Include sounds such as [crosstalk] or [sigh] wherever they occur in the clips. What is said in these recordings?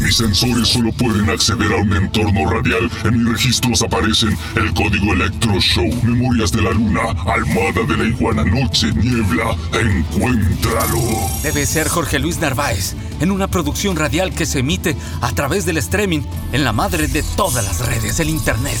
Mis sensores solo pueden acceder a un entorno radial. En mis registros aparecen el código Electro Show, Memorias de la Luna, Almada de la Iguana, Noche, Niebla. Encuéntralo. Debe ser Jorge Luis Narváez, en una producción radial que se emite a través del streaming en la madre de todas las redes, el Internet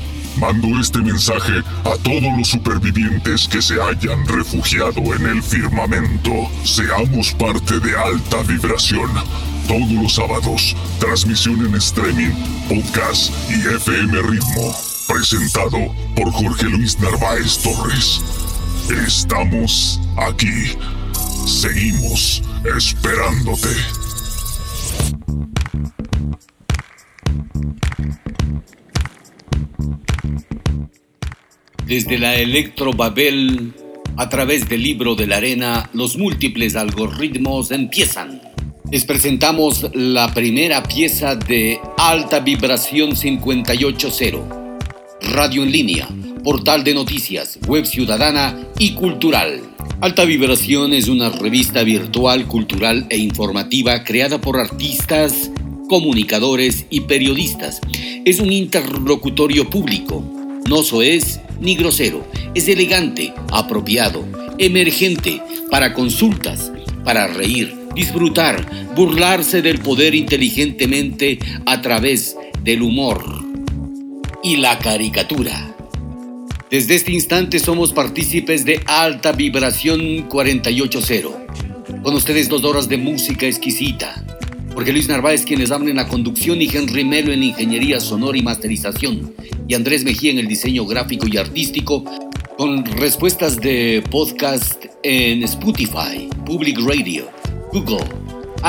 Mando este mensaje a todos los supervivientes que se hayan refugiado en el firmamento. Seamos parte de alta vibración. Todos los sábados, transmisión en streaming, podcast y FM Ritmo. Presentado por Jorge Luis Narváez Torres. Estamos aquí. Seguimos esperándote. Desde la Electro Babel, a través del libro de la arena, los múltiples algoritmos empiezan. Les presentamos la primera pieza de Alta Vibración 580, radio en línea, portal de noticias, web ciudadana y cultural. Alta Vibración es una revista virtual, cultural e informativa creada por artistas, comunicadores y periodistas. Es un interlocutorio público. No es ni grosero. Es elegante, apropiado, emergente, para consultas, para reír, disfrutar, burlarse del poder inteligentemente a través del humor y la caricatura. Desde este instante somos partícipes de Alta Vibración 480. Con ustedes dos horas de música exquisita. Porque Luis Narváez quienes hablan en la conducción y Henry Melo en ingeniería sonora y masterización y Andrés Mejía en el diseño gráfico y artístico, con respuestas de podcast en Spotify, Public Radio, Google,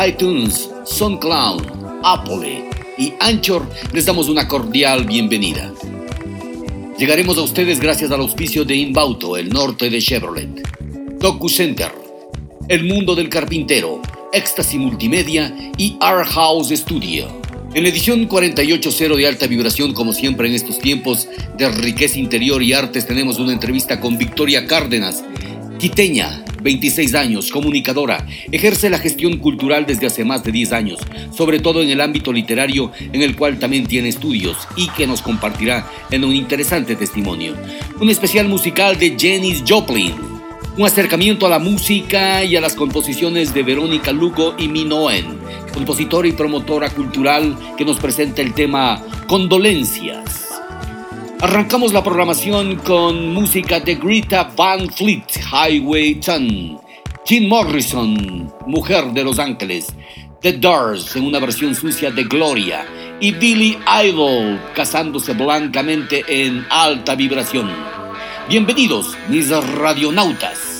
iTunes, SoundCloud, Apple y Anchor, les damos una cordial bienvenida. Llegaremos a ustedes gracias al auspicio de Inbauto, el norte de Chevrolet, Docu Center, El Mundo del Carpintero, Ecstasy Multimedia y Art House Studio. En la edición 48.0 de alta vibración, como siempre en estos tiempos de riqueza interior y artes, tenemos una entrevista con Victoria Cárdenas, quiteña, 26 años, comunicadora, ejerce la gestión cultural desde hace más de 10 años, sobre todo en el ámbito literario, en el cual también tiene estudios y que nos compartirá en un interesante testimonio. Un especial musical de Janis Joplin, un acercamiento a la música y a las composiciones de Verónica Lugo y Minoen compositora y promotora cultural que nos presenta el tema Condolencias. Arrancamos la programación con música de Greta Van Fleet, Highway 10, Jim Morrison, Mujer de Los Ángeles, The Doors en una versión sucia de Gloria y Billy Idol casándose blancamente en alta vibración. Bienvenidos, mis radionautas.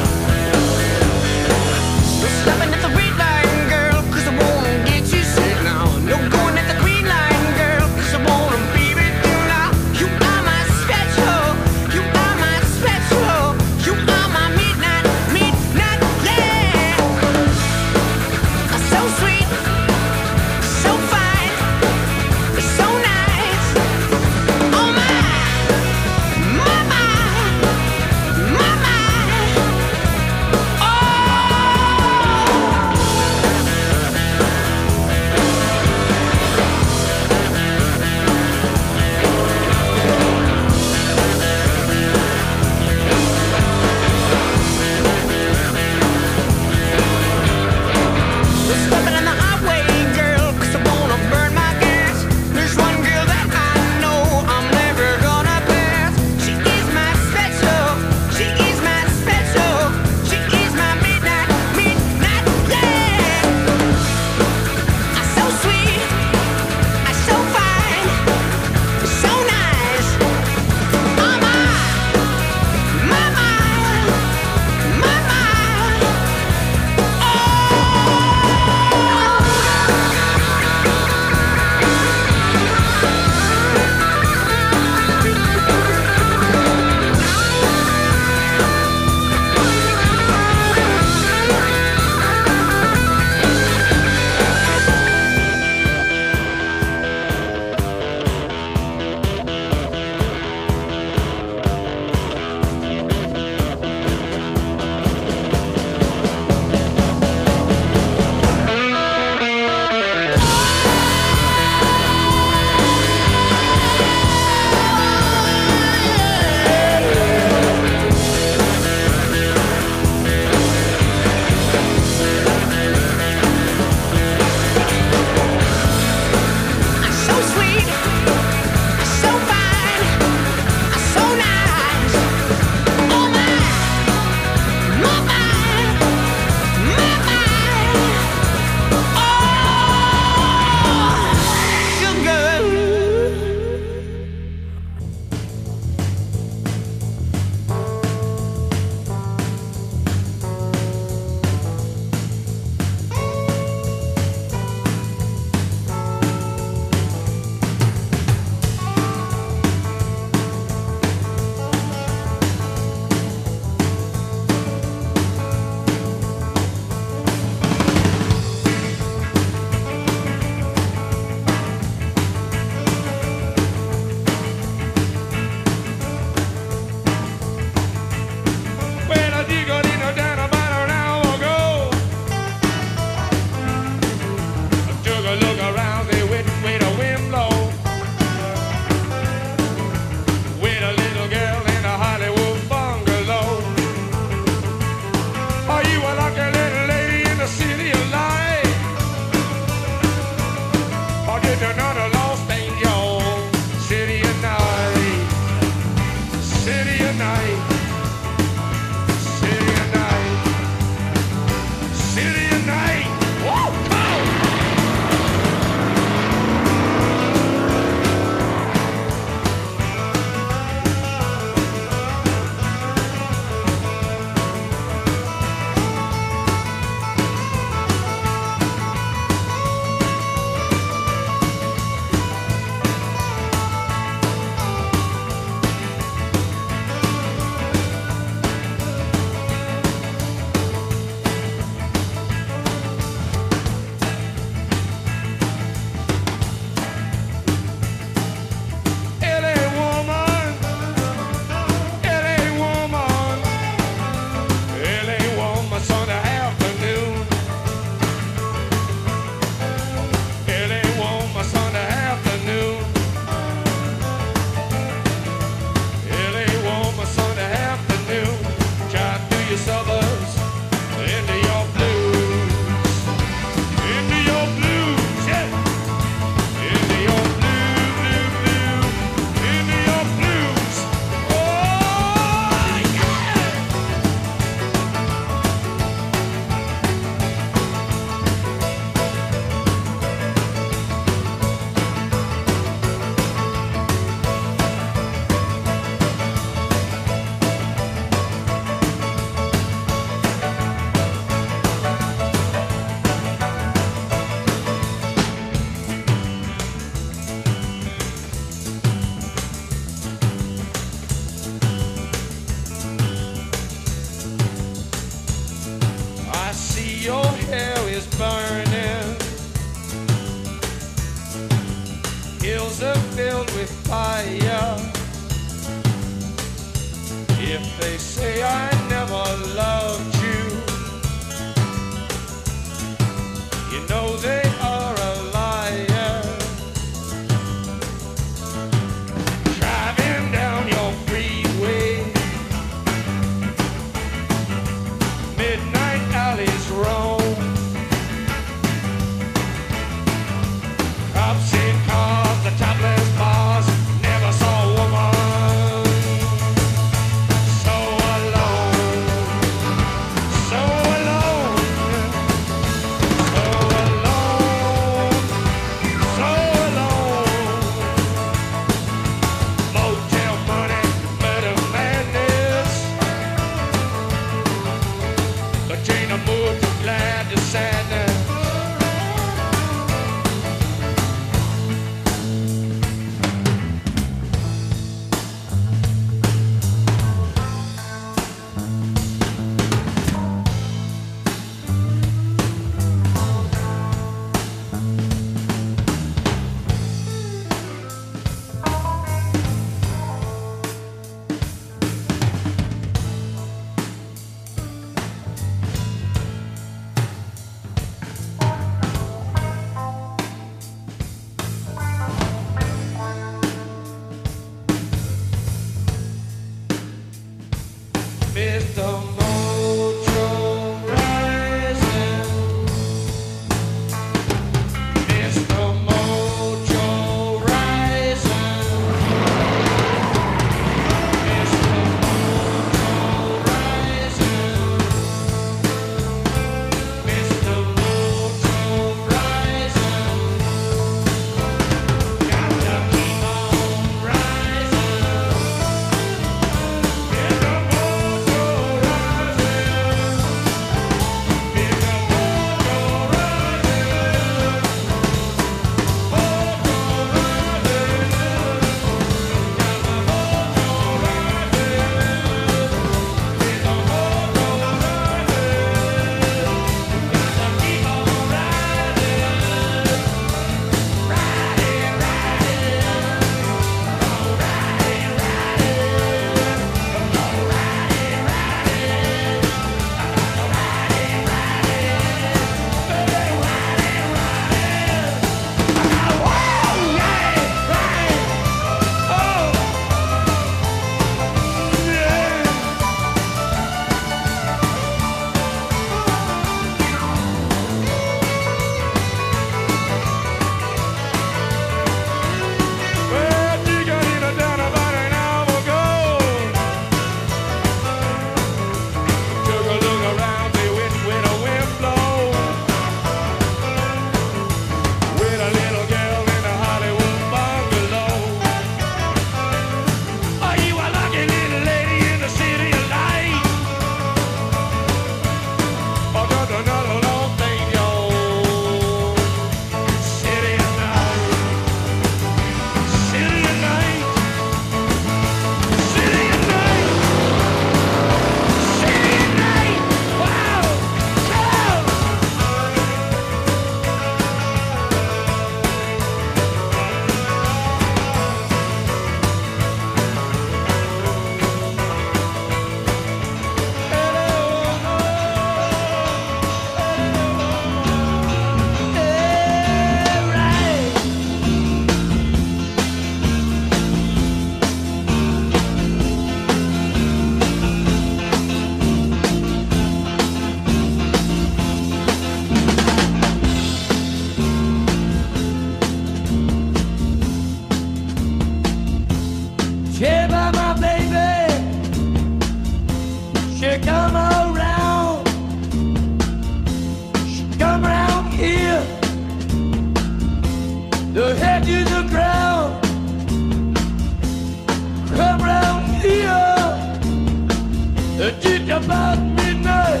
about midnight.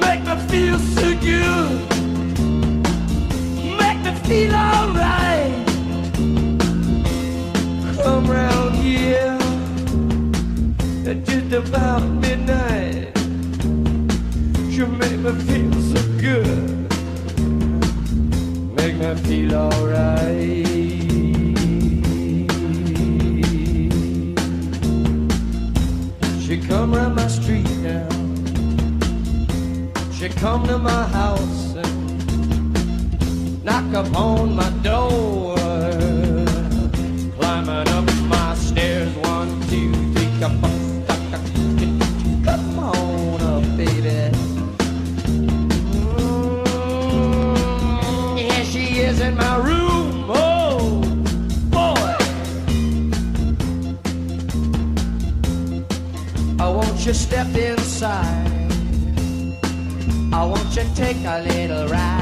Make me feel secure. You make me feel alright. Come round here just about midnight. You make me feel so good. Make me feel alright. come round my street now. She come to my house and knock upon my door. step inside. I want you to take a little ride.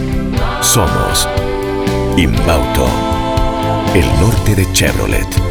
Somos Inbauto, el norte de Chevrolet.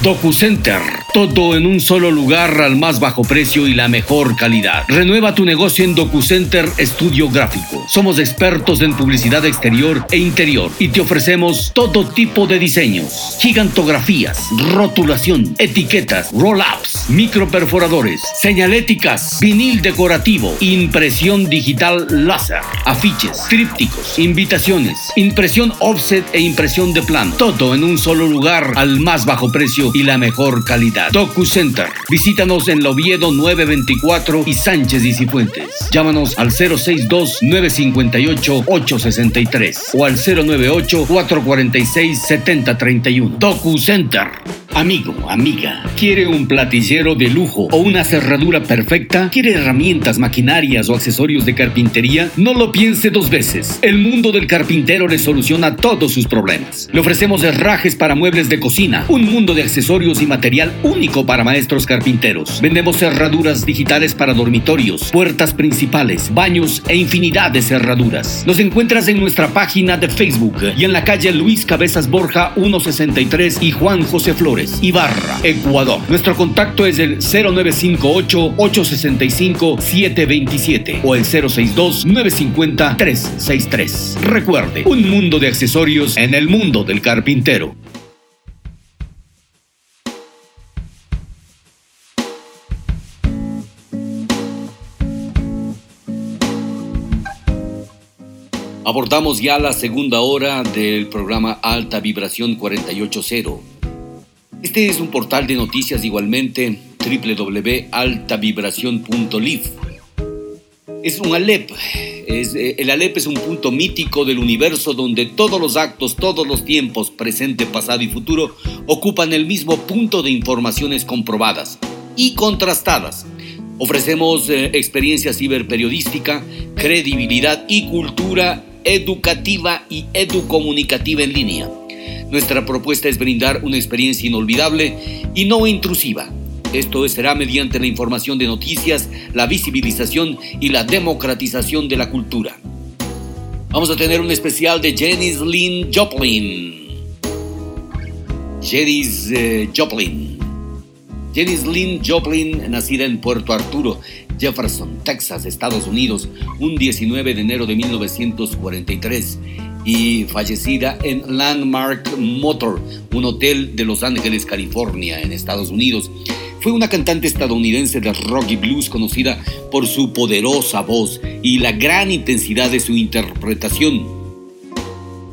DocuCenter, todo en un solo lugar al más bajo precio y la mejor calidad. Renueva tu negocio en DocuCenter Estudio Gráfico. Somos expertos en publicidad exterior e interior y te ofrecemos todo tipo de diseños, gigantografías, rotulación, etiquetas, roll-ups, microperforadores, señaléticas, vinil decorativo, impresión digital láser, afiches, trípticos, invitaciones, impresión offset e impresión de plano. Todo en un solo lugar al más bajo precio y la mejor calidad. DocuCenter. Visítanos en Loviedo 924 y Sánchez y. Llámanos al 062-958-863 o al 098-446-7031. DocuCenter. Amigo, amiga, ¿quiere un platillero de lujo o una cerradura perfecta? ¿Quiere herramientas, maquinarias o accesorios de carpintería? No lo piense dos veces. El mundo del carpintero le soluciona todos sus problemas. Le ofrecemos herrajes para muebles de cocina, un mundo de accesorios y material único para maestros carpinteros. Vendemos cerraduras digitales para dormitorios, puertas principales, baños e infinidad de cerraduras. Nos encuentras en nuestra página de Facebook y en la calle Luis Cabezas Borja 163 y Juan José Flores, Ibarra, Ecuador. Nuestro contacto es el 0958-865-727 o el 062-950-363. Recuerde, un mundo de accesorios en el mundo del carpintero. Abordamos ya la segunda hora del programa Alta Vibración 480. Este es un portal de noticias igualmente www.altavibración.live. Es un Alep. Eh, el Alep es un punto mítico del universo donde todos los actos, todos los tiempos, presente, pasado y futuro, ocupan el mismo punto de informaciones comprobadas y contrastadas. Ofrecemos eh, experiencia ciberperiodística, credibilidad y cultura educativa y educomunicativa en línea. Nuestra propuesta es brindar una experiencia inolvidable y no intrusiva. Esto será mediante la información de noticias, la visibilización y la democratización de la cultura. Vamos a tener un especial de Janice Lynn Joplin. Janice eh, Joplin. Janice Lynn Joplin, nacida en Puerto Arturo, Jefferson, Texas, Estados Unidos, un 19 de enero de 1943 y fallecida en Landmark Motor, un hotel de Los Ángeles, California, en Estados Unidos. Fue una cantante estadounidense de rock y blues conocida por su poderosa voz y la gran intensidad de su interpretación.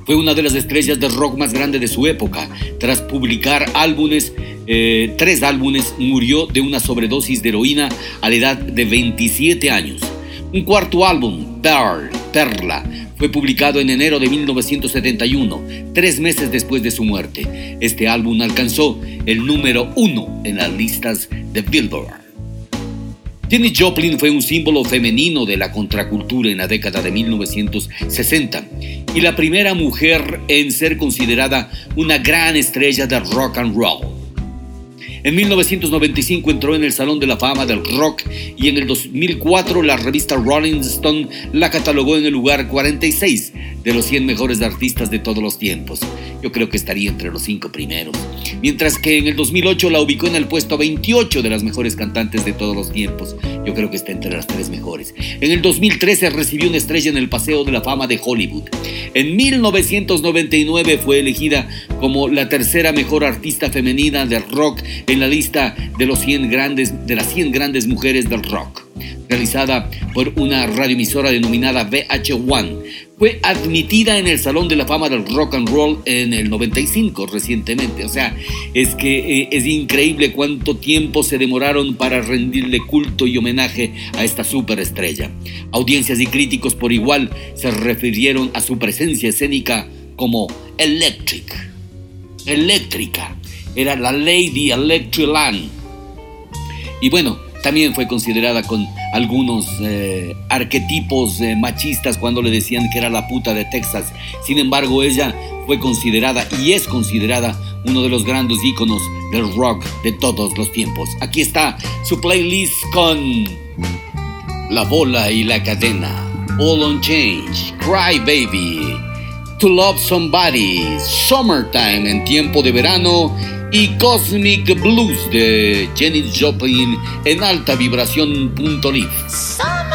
Fue una de las estrellas de rock más grande de su época. Tras publicar álbumes, eh, tres álbumes, murió de una sobredosis de heroína a la edad de 27 años. Un cuarto álbum, Pearl, Perla, fue publicado en enero de 1971, tres meses después de su muerte. Este álbum alcanzó el número uno en las listas de Billboard. Jenny Joplin fue un símbolo femenino de la contracultura en la década de 1960 y la primera mujer en ser considerada una gran estrella de rock and roll. En 1995 entró en el Salón de la Fama del Rock y en el 2004 la revista Rolling Stone la catalogó en el lugar 46 de los 100 mejores artistas de todos los tiempos. Yo creo que estaría entre los 5 primeros. Mientras que en el 2008 la ubicó en el puesto 28 de las mejores cantantes de todos los tiempos. Yo creo que está entre las tres mejores. En el 2013 recibió una estrella en el Paseo de la Fama de Hollywood. En 1999 fue elegida como la tercera mejor artista femenina del rock en la lista de, los 100 grandes, de las 100 grandes mujeres del rock. realizada por una radioemisora denominada VH1. Fue admitida en el Salón de la Fama del Rock and Roll en el 95, recientemente. O sea, es que eh, es increíble cuánto tiempo se demoraron para rendirle culto y homenaje a esta superestrella. Audiencias y críticos por igual se refirieron a su presencia escénica como electric. Eléctrica. Era la Lady Electric Y bueno, también fue considerada con algunos eh, arquetipos eh, machistas cuando le decían que era la puta de Texas. Sin embargo, ella fue considerada y es considerada uno de los grandes íconos del rock de todos los tiempos. Aquí está su playlist con La bola y la cadena, All on Change, Cry Baby, To Love Somebody, Summertime en tiempo de verano y Cosmic Blues de Jenny Joplin en alta vibración.live.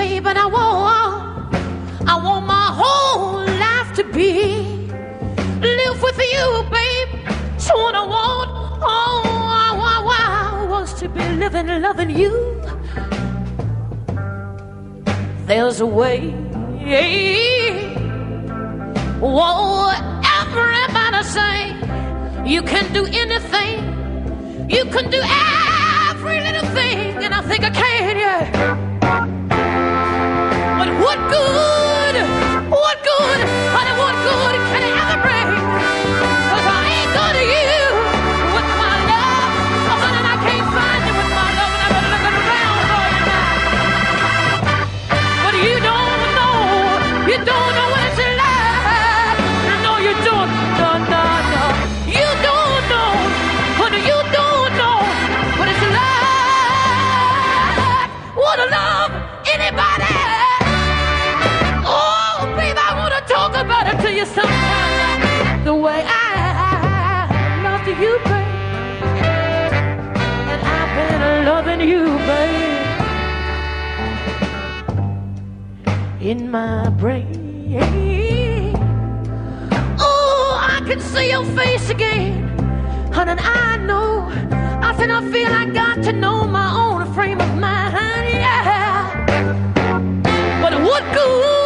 baby, I want, I want my whole life to be live with you, babe. That's so what I want. Oh, I, I, I wants to be living, loving you. There's a way. Whoa, everybody say you can do anything. You can do every little thing, and I think I can, yeah. What good? What good? Honey, what good can it ever bring? you sometimes the way I, love to you, babe. And I've been loving you, babe. In my brain. Oh, I can see your face again. Honey, I know. I said I feel I got to know my own frame of mind. Yeah. But what good?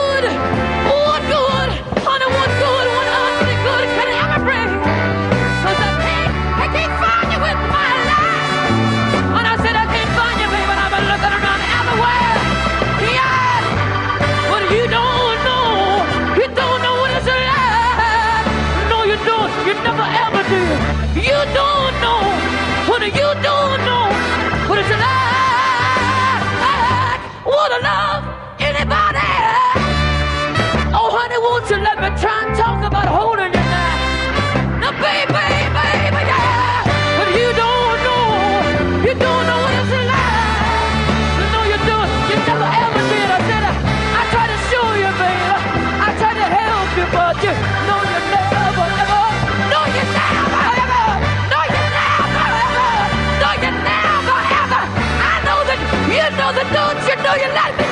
million, not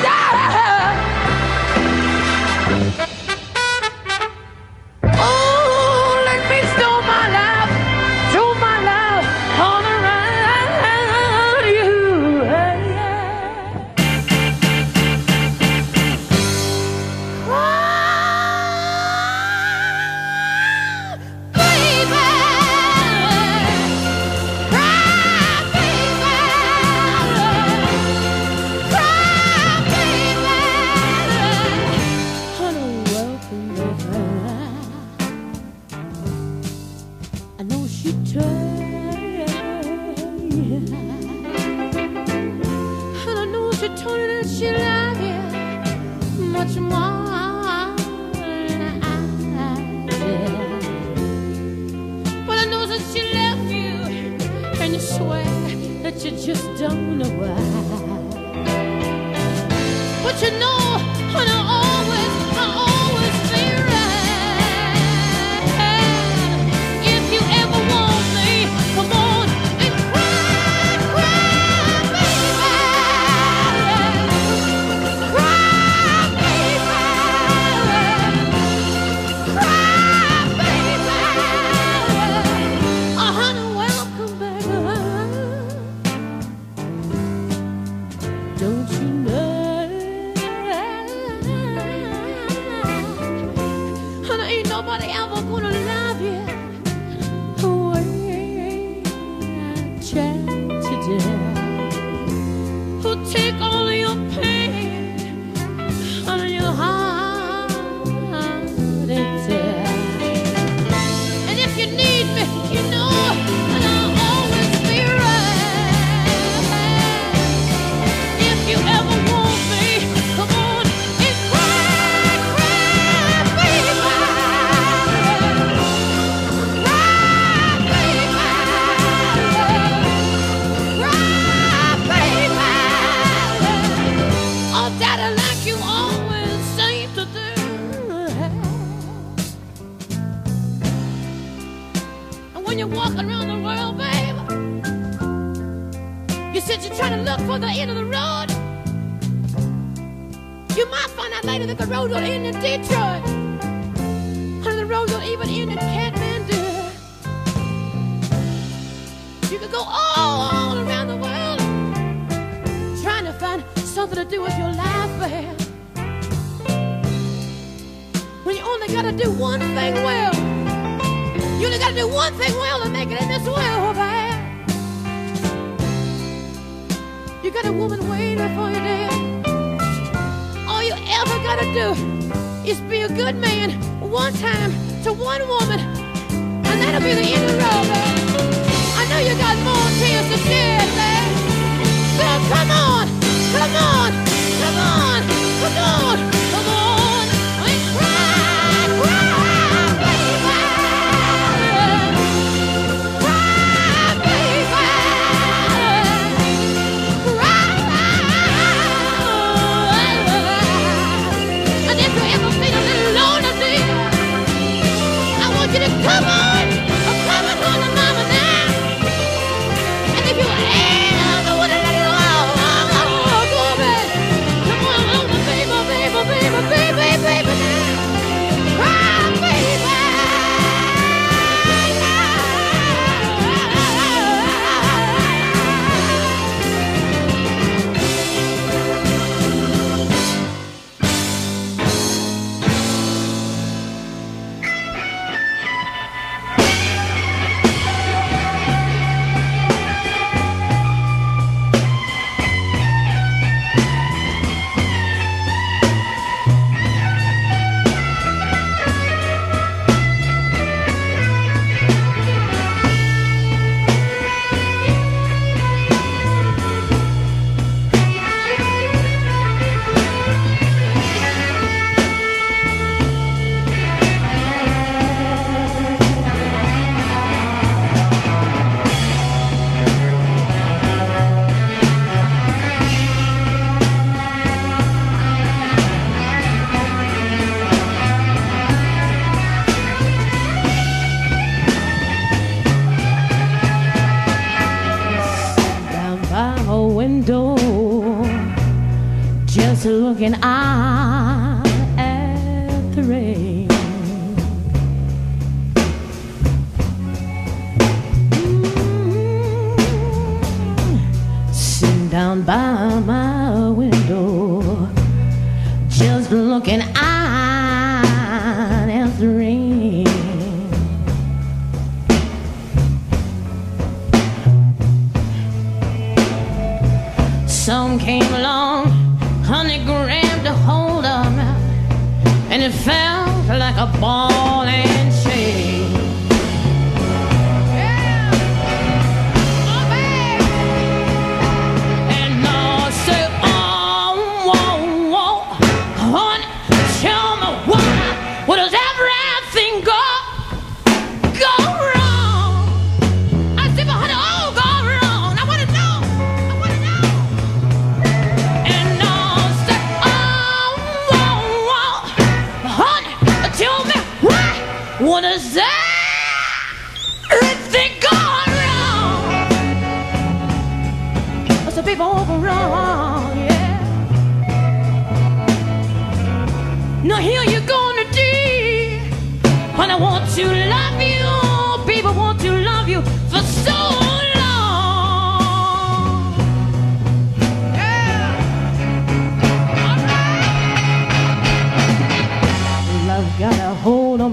And I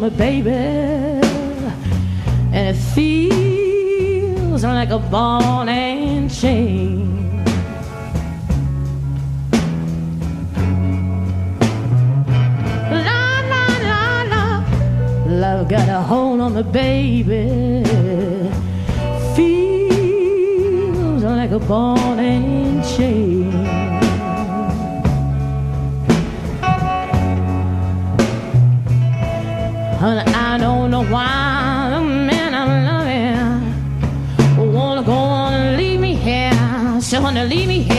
me, baby. And it feels like a ball and chain. La la la la, Love got a hold on me, baby. Feels like a ball and chain. Honey, I don't know why the man I'm loving wanna go on and leave me here. So honey, leave me here.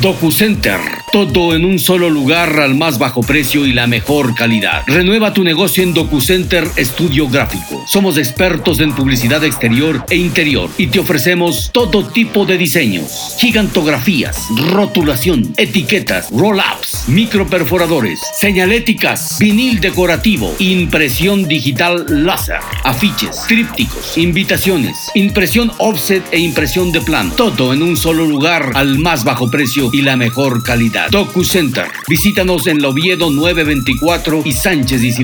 DocuCenter, todo en un solo lugar al más bajo precio y la mejor calidad. Renueva tu negocio en DocuCenter Estudio Gráfico. Somos expertos en publicidad exterior e interior y te ofrecemos todo tipo de diseños, gigantografías, rotulación, etiquetas, roll-ups, microperforadores, señaléticas, vinil decorativo, impresión digital láser, afiches, trípticos, invitaciones, impresión offset e impresión de plano. Todo en un solo lugar al más bajo precio y la mejor calidad. DocuCenter. Visítanos en la Oviedo 924 y Sánchez y.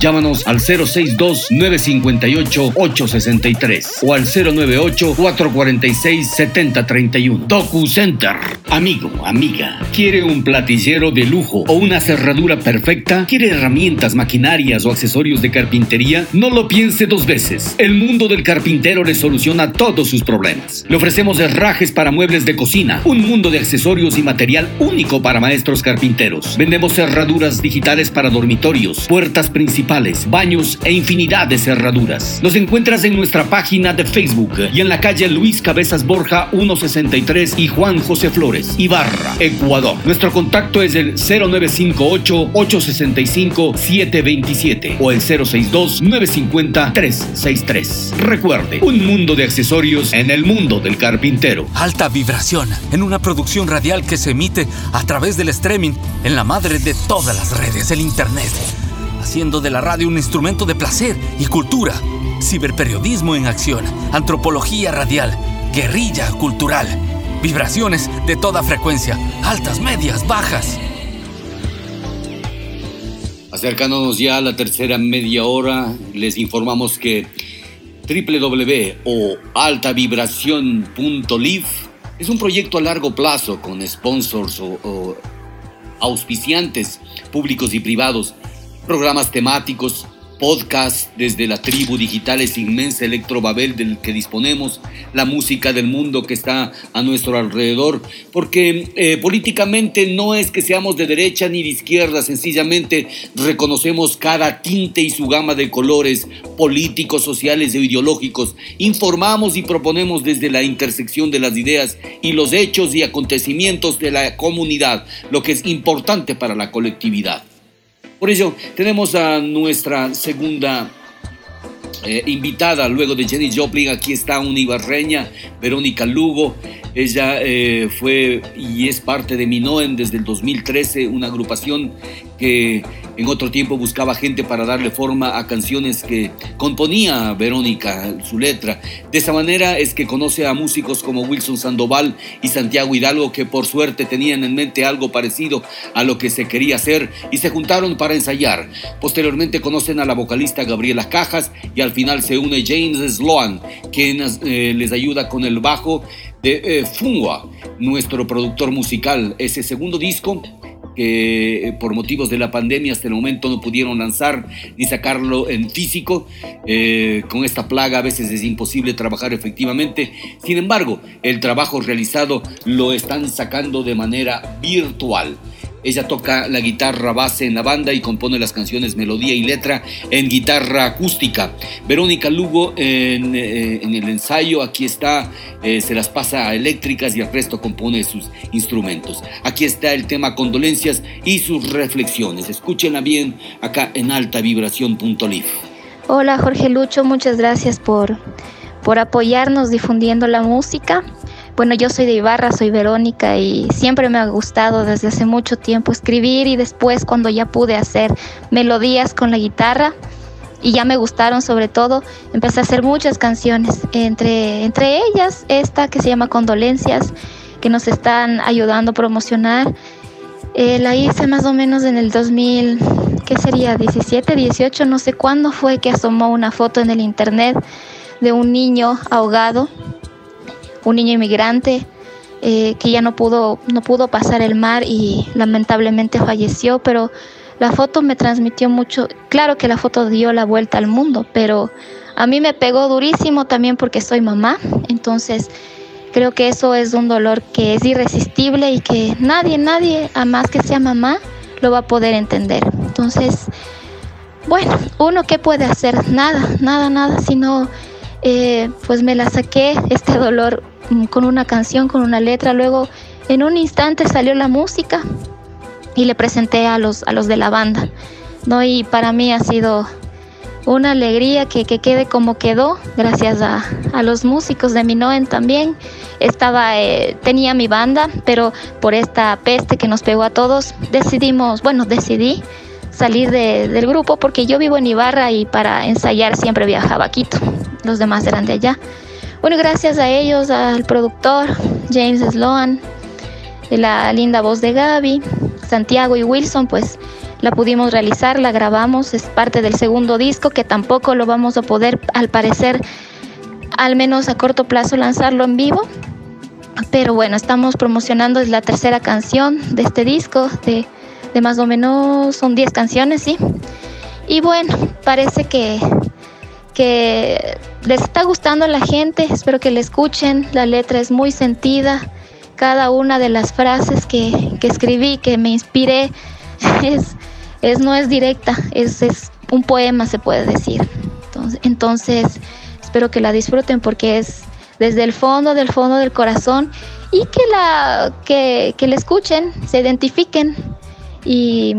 Llámanos al 062-958-863 o al 098-446-7031. DocuCenter. Amigo, amiga, ¿quiere un platillero de lujo o una cerradura perfecta? ¿Quiere herramientas, maquinarias o accesorios de carpintería? No lo piense dos veces. El mundo del carpintero le soluciona todos sus problemas. Le ofrecemos herrajes para muebles de cocina, un mundo de accesorios y material único para maestros carpinteros. Vendemos cerraduras digitales para dormitorios, puertas principales, baños e infinidad de cerraduras. Nos encuentras en nuestra página de Facebook y en la calle Luis Cabezas Borja 163 y Juan José Flores, Ibarra, Ecuador. Nuestro contacto es el 0958-865-727 o el 062-950-363. Recuerde, un mundo de accesorios en el mundo del carpintero. Alta vibración en una producción radial que se emite a través del streaming en la madre de todas las redes, el Internet, haciendo de la radio un instrumento de placer y cultura, ciberperiodismo en acción, antropología radial, guerrilla cultural, vibraciones de toda frecuencia, altas, medias, bajas. Acercándonos ya a la tercera media hora, les informamos que www o altavibración.live es un proyecto a largo plazo con sponsors o, auspiciantes públicos y privados, programas temáticos, podcast desde la tribu digital, ese inmensa electrobabel del que disponemos, la música del mundo que está a nuestro alrededor, porque eh, políticamente no es que seamos de derecha ni de izquierda, sencillamente reconocemos cada tinte y su gama de colores políticos, sociales e ideológicos, informamos y proponemos desde la intersección de las ideas y los hechos y acontecimientos de la comunidad, lo que es importante para la colectividad. Por ello, tenemos a nuestra segunda eh, invitada, luego de Jenny Joplin, aquí está una ibarreña, Verónica Lugo. Ella eh, fue y es parte de Minoen desde el 2013, una agrupación que en otro tiempo buscaba gente para darle forma a canciones que componía Verónica, su letra. De esa manera es que conoce a músicos como Wilson Sandoval y Santiago Hidalgo que por suerte tenían en mente algo parecido a lo que se quería hacer y se juntaron para ensayar. Posteriormente conocen a la vocalista Gabriela Cajas y al final se une James Sloan, quien eh, les ayuda con el bajo de eh, Fungua, nuestro productor musical. Ese segundo disco que por motivos de la pandemia hasta el momento no pudieron lanzar ni sacarlo en físico. Eh, con esta plaga a veces es imposible trabajar efectivamente. Sin embargo, el trabajo realizado lo están sacando de manera virtual. Ella toca la guitarra base en la banda y compone las canciones melodía y letra en guitarra acústica. Verónica Lugo en, eh, el ensayo, aquí está, eh, se las pasa a eléctricas y el resto compone sus instrumentos. Aquí está el tema condolencias y sus reflexiones. Escúchenla bien acá en altavibración.live. Hola Jorge Lucho, muchas gracias por, por apoyarnos difundiendo la música. Bueno, yo soy de Ibarra, soy Verónica y siempre me ha gustado desde hace mucho tiempo escribir y después cuando ya pude hacer melodías con la guitarra y ya me gustaron sobre todo, empecé a hacer muchas canciones, entre, entre ellas esta que se llama Condolencias, que nos están ayudando a promocionar. Eh, la hice más o menos en el 2000, ¿qué sería? 17, 18, no sé cuándo fue que asomó una foto en el internet de un niño ahogado un niño inmigrante eh, que ya no pudo, no pudo pasar el mar y lamentablemente falleció, pero la foto me transmitió mucho, claro que la foto dio la vuelta al mundo, pero a mí me pegó durísimo también porque soy mamá, entonces creo que eso es un dolor que es irresistible y que nadie, nadie, a más que sea mamá, lo va a poder entender. Entonces, bueno, uno qué puede hacer, nada, nada, nada, sino eh, pues me la saqué este dolor mm, con una canción, con una letra. Luego, en un instante salió la música y le presenté a los, a los de la banda. ¿no? Y para mí ha sido una alegría que, que quede como quedó, gracias a, a los músicos de Minoen también. Estaba, eh, tenía mi banda, pero por esta peste que nos pegó a todos, decidimos, bueno, decidí salir de- del grupo porque yo vivo en Ibarra y para ensayar siempre viajaba a Quito. Los demás eran de allá. Bueno, gracias a ellos, al productor James Sloan, la linda voz de Gaby, Santiago y Wilson, pues la pudimos realizar, la grabamos, es parte del segundo disco que tampoco lo vamos a poder, al parecer, al menos a corto plazo, lanzarlo en vivo. Pero bueno, estamos promocionando, es la tercera canción de este disco, de, de más o menos, son 10 canciones, ¿sí? Y bueno, parece que, que les está gustando a la gente, espero que la escuchen, la letra es muy sentida, cada una de las frases que, que escribí, que me inspiré, [laughs] es, es, no es directa, es, es un poema se puede decir. Entonces, entonces, espero que la disfruten porque es desde el fondo, del fondo del corazón y que la, que, que la escuchen, se identifiquen y,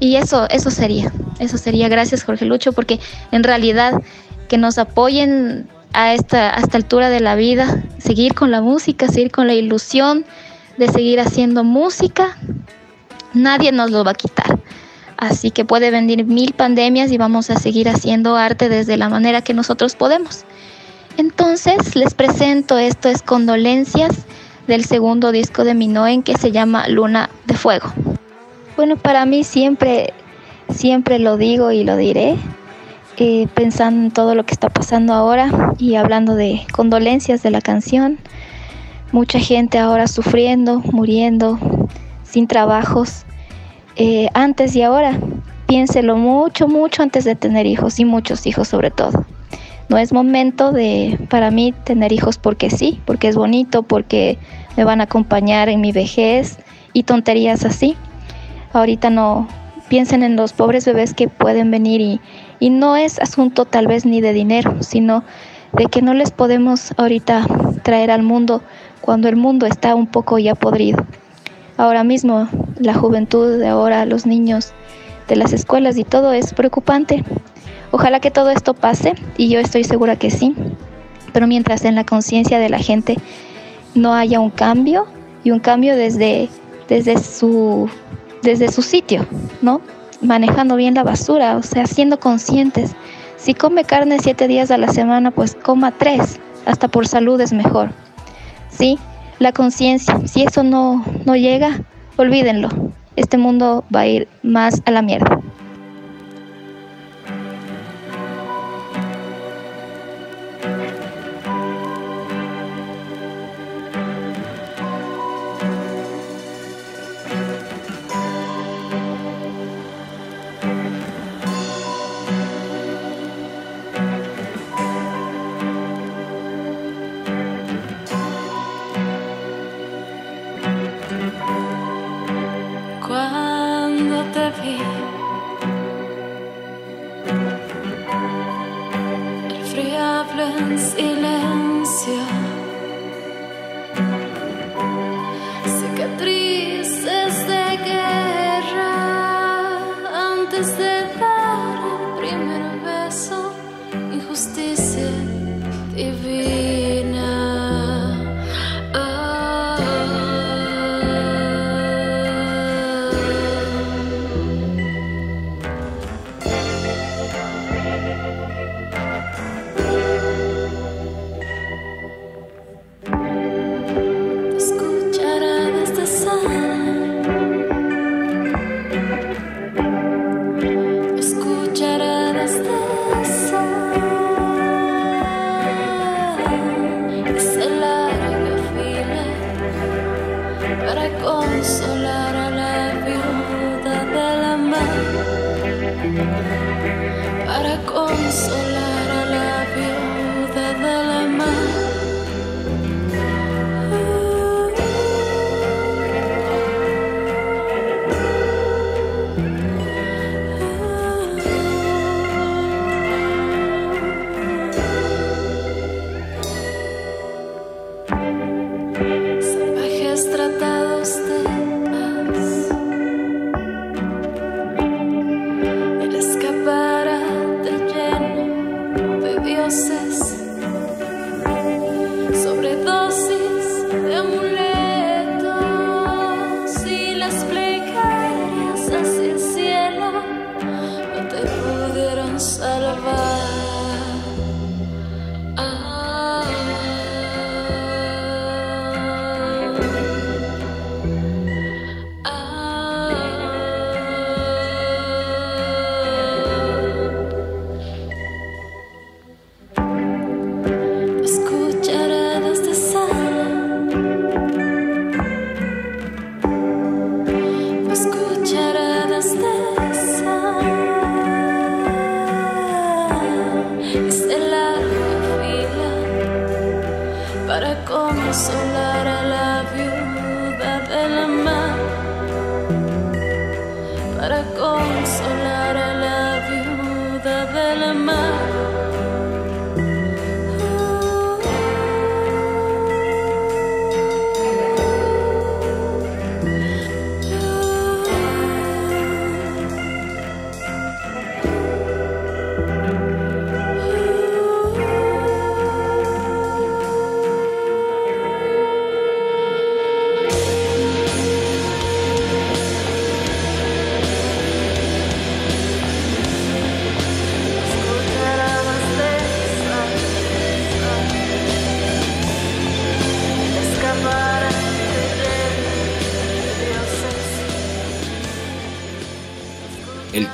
eso, eso sería, eso sería. Gracias Jorge Lucho porque en realidad que nos apoyen a esta, a esta altura de la vida, seguir con la música, seguir con la ilusión de seguir haciendo música, nadie nos lo va a quitar. Así que puede venir mil pandemias y vamos a seguir haciendo arte desde la manera que nosotros podemos. Entonces les presento esto es Condolencias del segundo disco de Minoen que se llama Luna de Fuego. Bueno, para mí siempre, siempre lo digo y lo diré, eh, pensando en todo lo que está pasando ahora y hablando de condolencias de la canción. Mucha gente ahora sufriendo, muriendo, sin trabajos. Eh, antes y ahora, piénselo mucho, mucho antes de tener hijos y muchos hijos sobre todo. No es momento de, para mí, tener hijos porque sí, porque es bonito, porque me van a acompañar en mi vejez y tonterías así. Ahorita no piensen en los pobres bebés que pueden venir y, y no es asunto tal vez ni de dinero, sino de que no les podemos ahorita traer al mundo cuando el mundo está un poco ya podrido. Ahora mismo la juventud de ahora, los niños de las escuelas y todo es preocupante. Ojalá que todo esto pase y yo estoy segura que sí, pero mientras en la conciencia de la gente no haya un cambio y un cambio desde, desde, su, desde su sitio, ¿no? Manejando bien la basura, o sea, siendo conscientes. Si come carne siete días a la semana, pues coma tres, hasta por salud es mejor. Sí, la conciencia, si eso no, no llega, olvídenlo. Este mundo va a ir más a la mierda.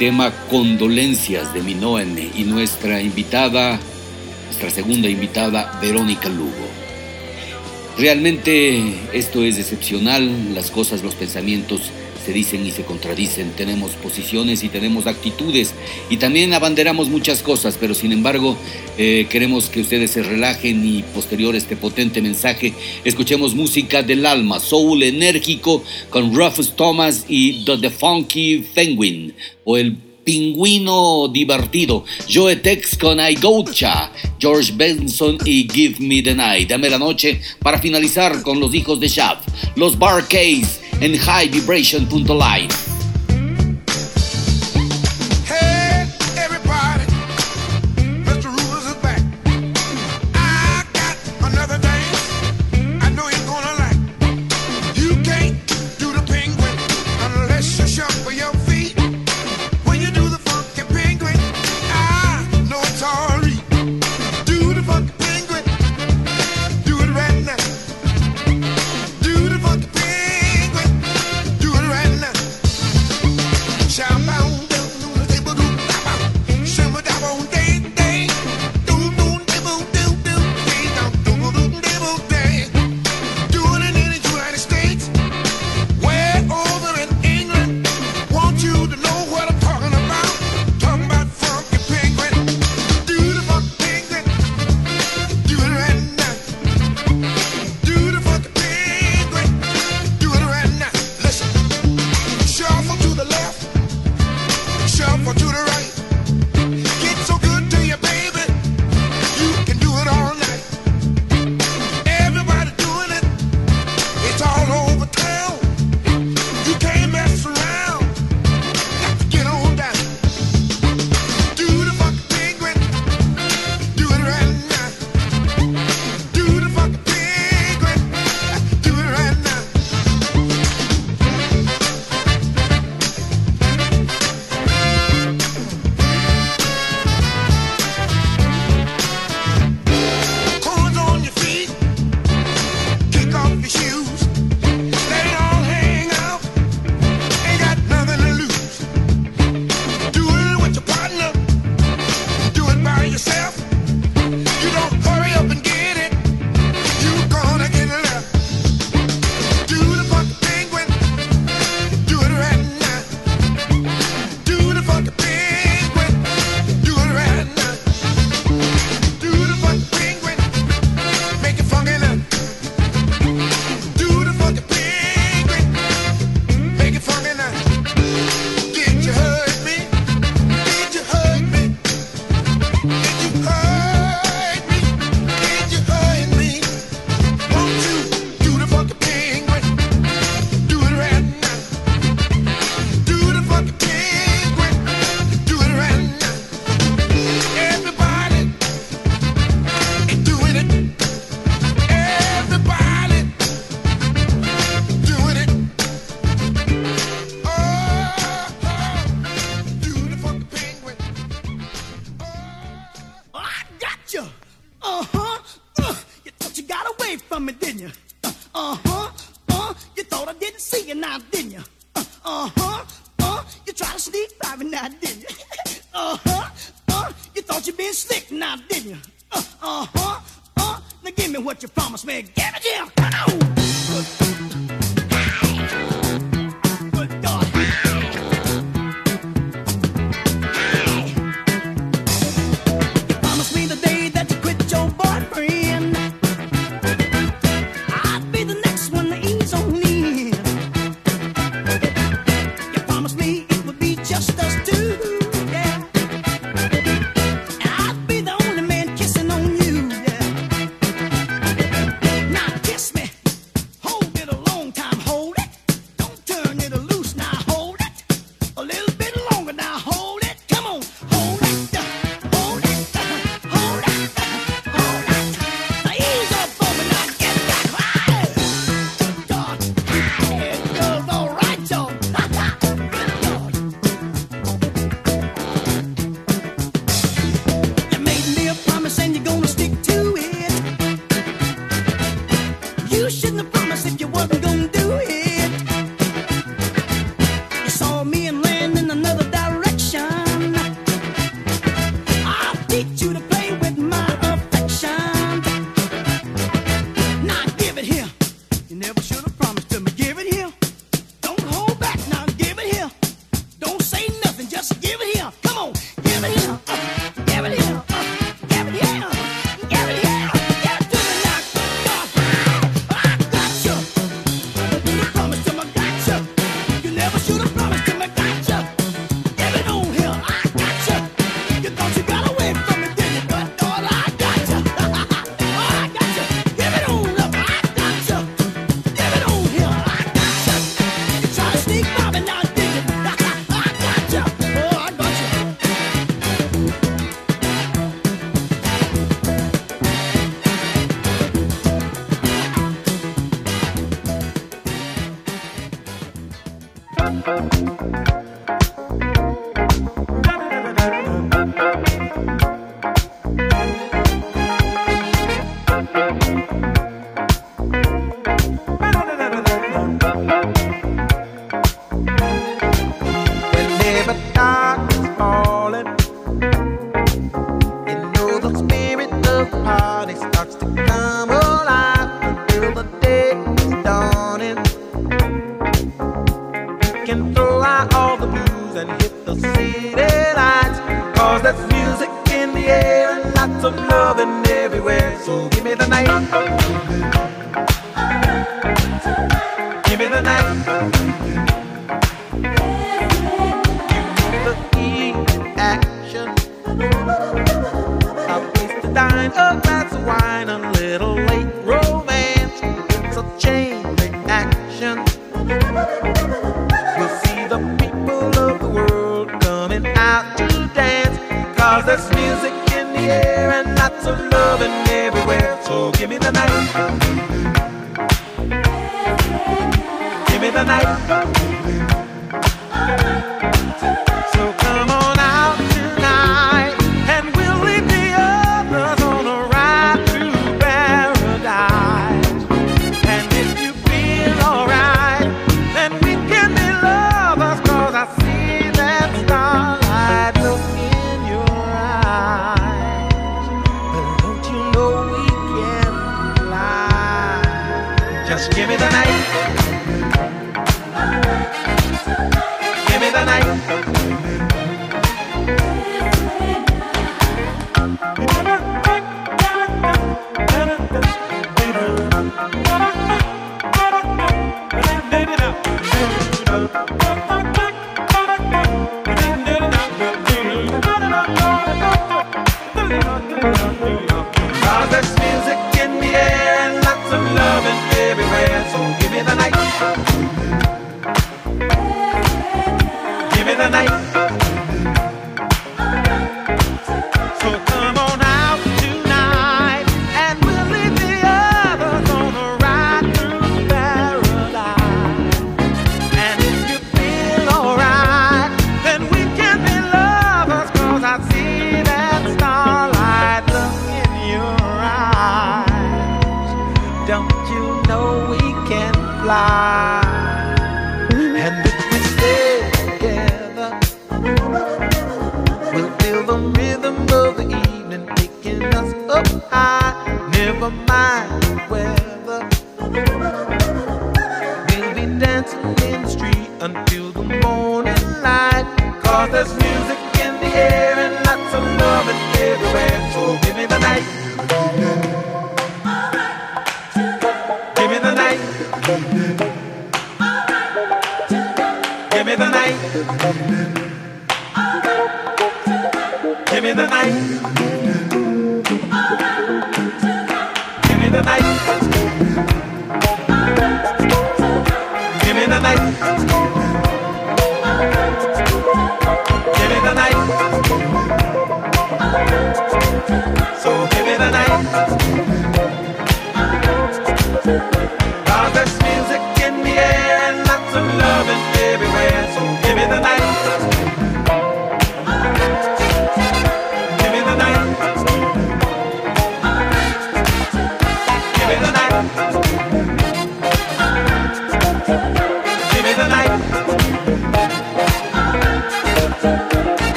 Tema Condolencias de Minoen y nuestra invitada, nuestra segunda invitada, Verónica Lugo. Realmente esto es excepcional, las cosas, los pensamientos se dicen y se contradicen, tenemos posiciones y tenemos actitudes y también abanderamos muchas cosas, pero sin embargo eh, queremos que ustedes se relajen y posterior a este potente mensaje escuchemos música del alma, soul enérgico con Rufus Thomas y The, Funky Penguin o el Pingüino divertido, Joe Tex con I Gotcha, George Benson y Give Me the Night. Dame la noche para finalizar con los hijos de Shaft, los Bar Case en highvibration.live.